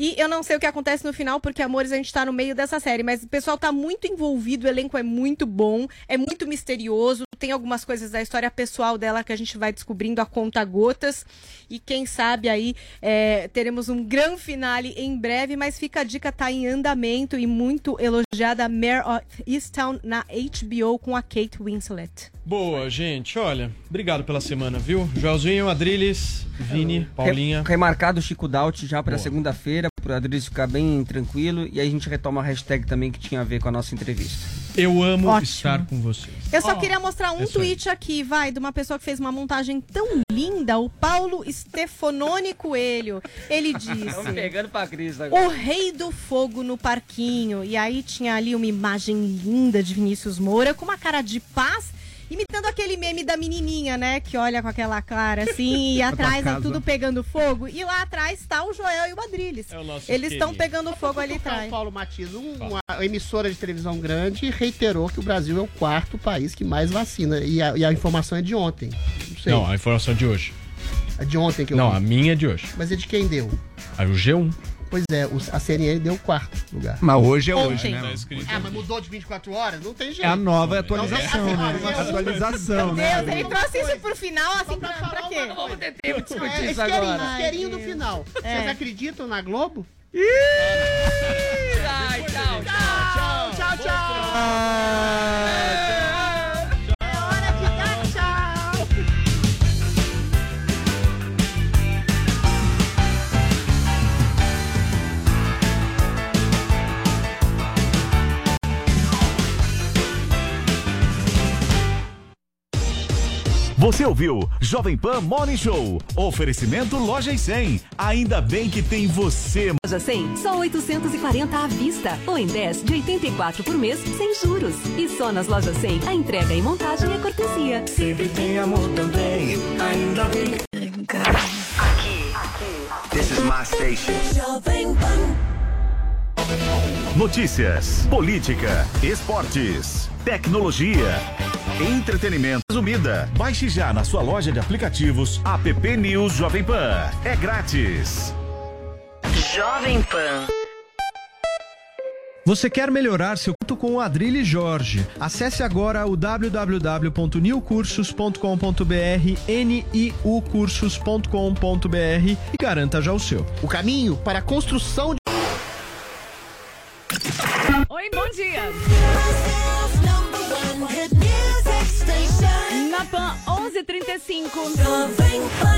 E eu não sei o que acontece no final, porque, amores, a gente tá no meio dessa série, mas o pessoal tá muito envolvido, o elenco é muito bom, é muito misterioso, tem algumas coisas da história pessoal dela que a gente vai descobrindo a conta gotas. E quem sabe aí é, teremos um grande finale em breve, mas fica a dica, tá em andamento e muito elogiada Mare of Easttown na HBO com a Kate Winslet. Boa, gente. Olha, obrigado pela semana, viu? Joelzinho, Adriles, Vini, Paulinha. Re- Remarcado o Chico Daut já para segunda-feira, pro Adriles ficar bem tranquilo. E aí a gente retoma a hashtag também que tinha a ver com a nossa entrevista. Eu amo Ótimo. estar com vocês. Eu só queria mostrar um é isso aí. tweet aqui, vai, de uma pessoa que fez uma montagem tão linda, o Paulo Stefanoni Coelho. Ele disse. Estamos pegando pra Cris agora. O Rei do Fogo no Parquinho. E aí tinha ali uma imagem linda de Vinícius Moura com uma cara de paz. Imitando aquele meme da menininha, né? Que olha com aquela cara assim, e A atrás é tudo pegando fogo. E lá atrás tá o Joel e o Adrilles. É o nosso Eles estão pegando fogo ali atrás. Paulo Matias, um- uma emissora de televisão grande, reiterou que o Brasil é o quarto país que mais vacina. E a, e a informação é de ontem. Não sei. Não, a informação é de hoje. É de ontem que eu Não, vi. a minha é de hoje. Mas é de quem deu? Aí o G1. Pois é, o- a CNN deu o quarto lugar. Mas hoje é hoje, Ontem. né? Ah, mas mudou de 24 horas? Não tem jeito. É a nova atualização, não, né? não, Atualização, Meu né? Deus, ele trouxe isso pro final, assim, pra, pra quê? Não vamos ter tempo de discutir É, isso agora. isqueirinho do final. É. Vocês acreditam na Globo? Ai, tchau, tchau, tchau, tchau. Você ouviu Jovem Pan Morning Show. Oferecimento Loja e 100. Ainda bem que tem você. Loja 100, só 840 à vista. Ou em 10 de 84 por mês, sem juros. E só nas lojas 100, a entrega e montagem é cortesia. Sempre tem amor também, ainda bem. Aqui, aqui. This is my station. Jovem Pan. Notícias, política, esportes, tecnologia, entretenimento. Resumida. Baixe já na sua loja de aplicativos App News Jovem Pan. É grátis. Jovem Pan. Você quer melhorar seu culto com o Adrilho Jorge? Acesse agora o www.niucursos.com.br, niucursos.com.br e garanta já o seu. O caminho para a construção de Oi, bom dia. 11:35.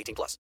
18 plus.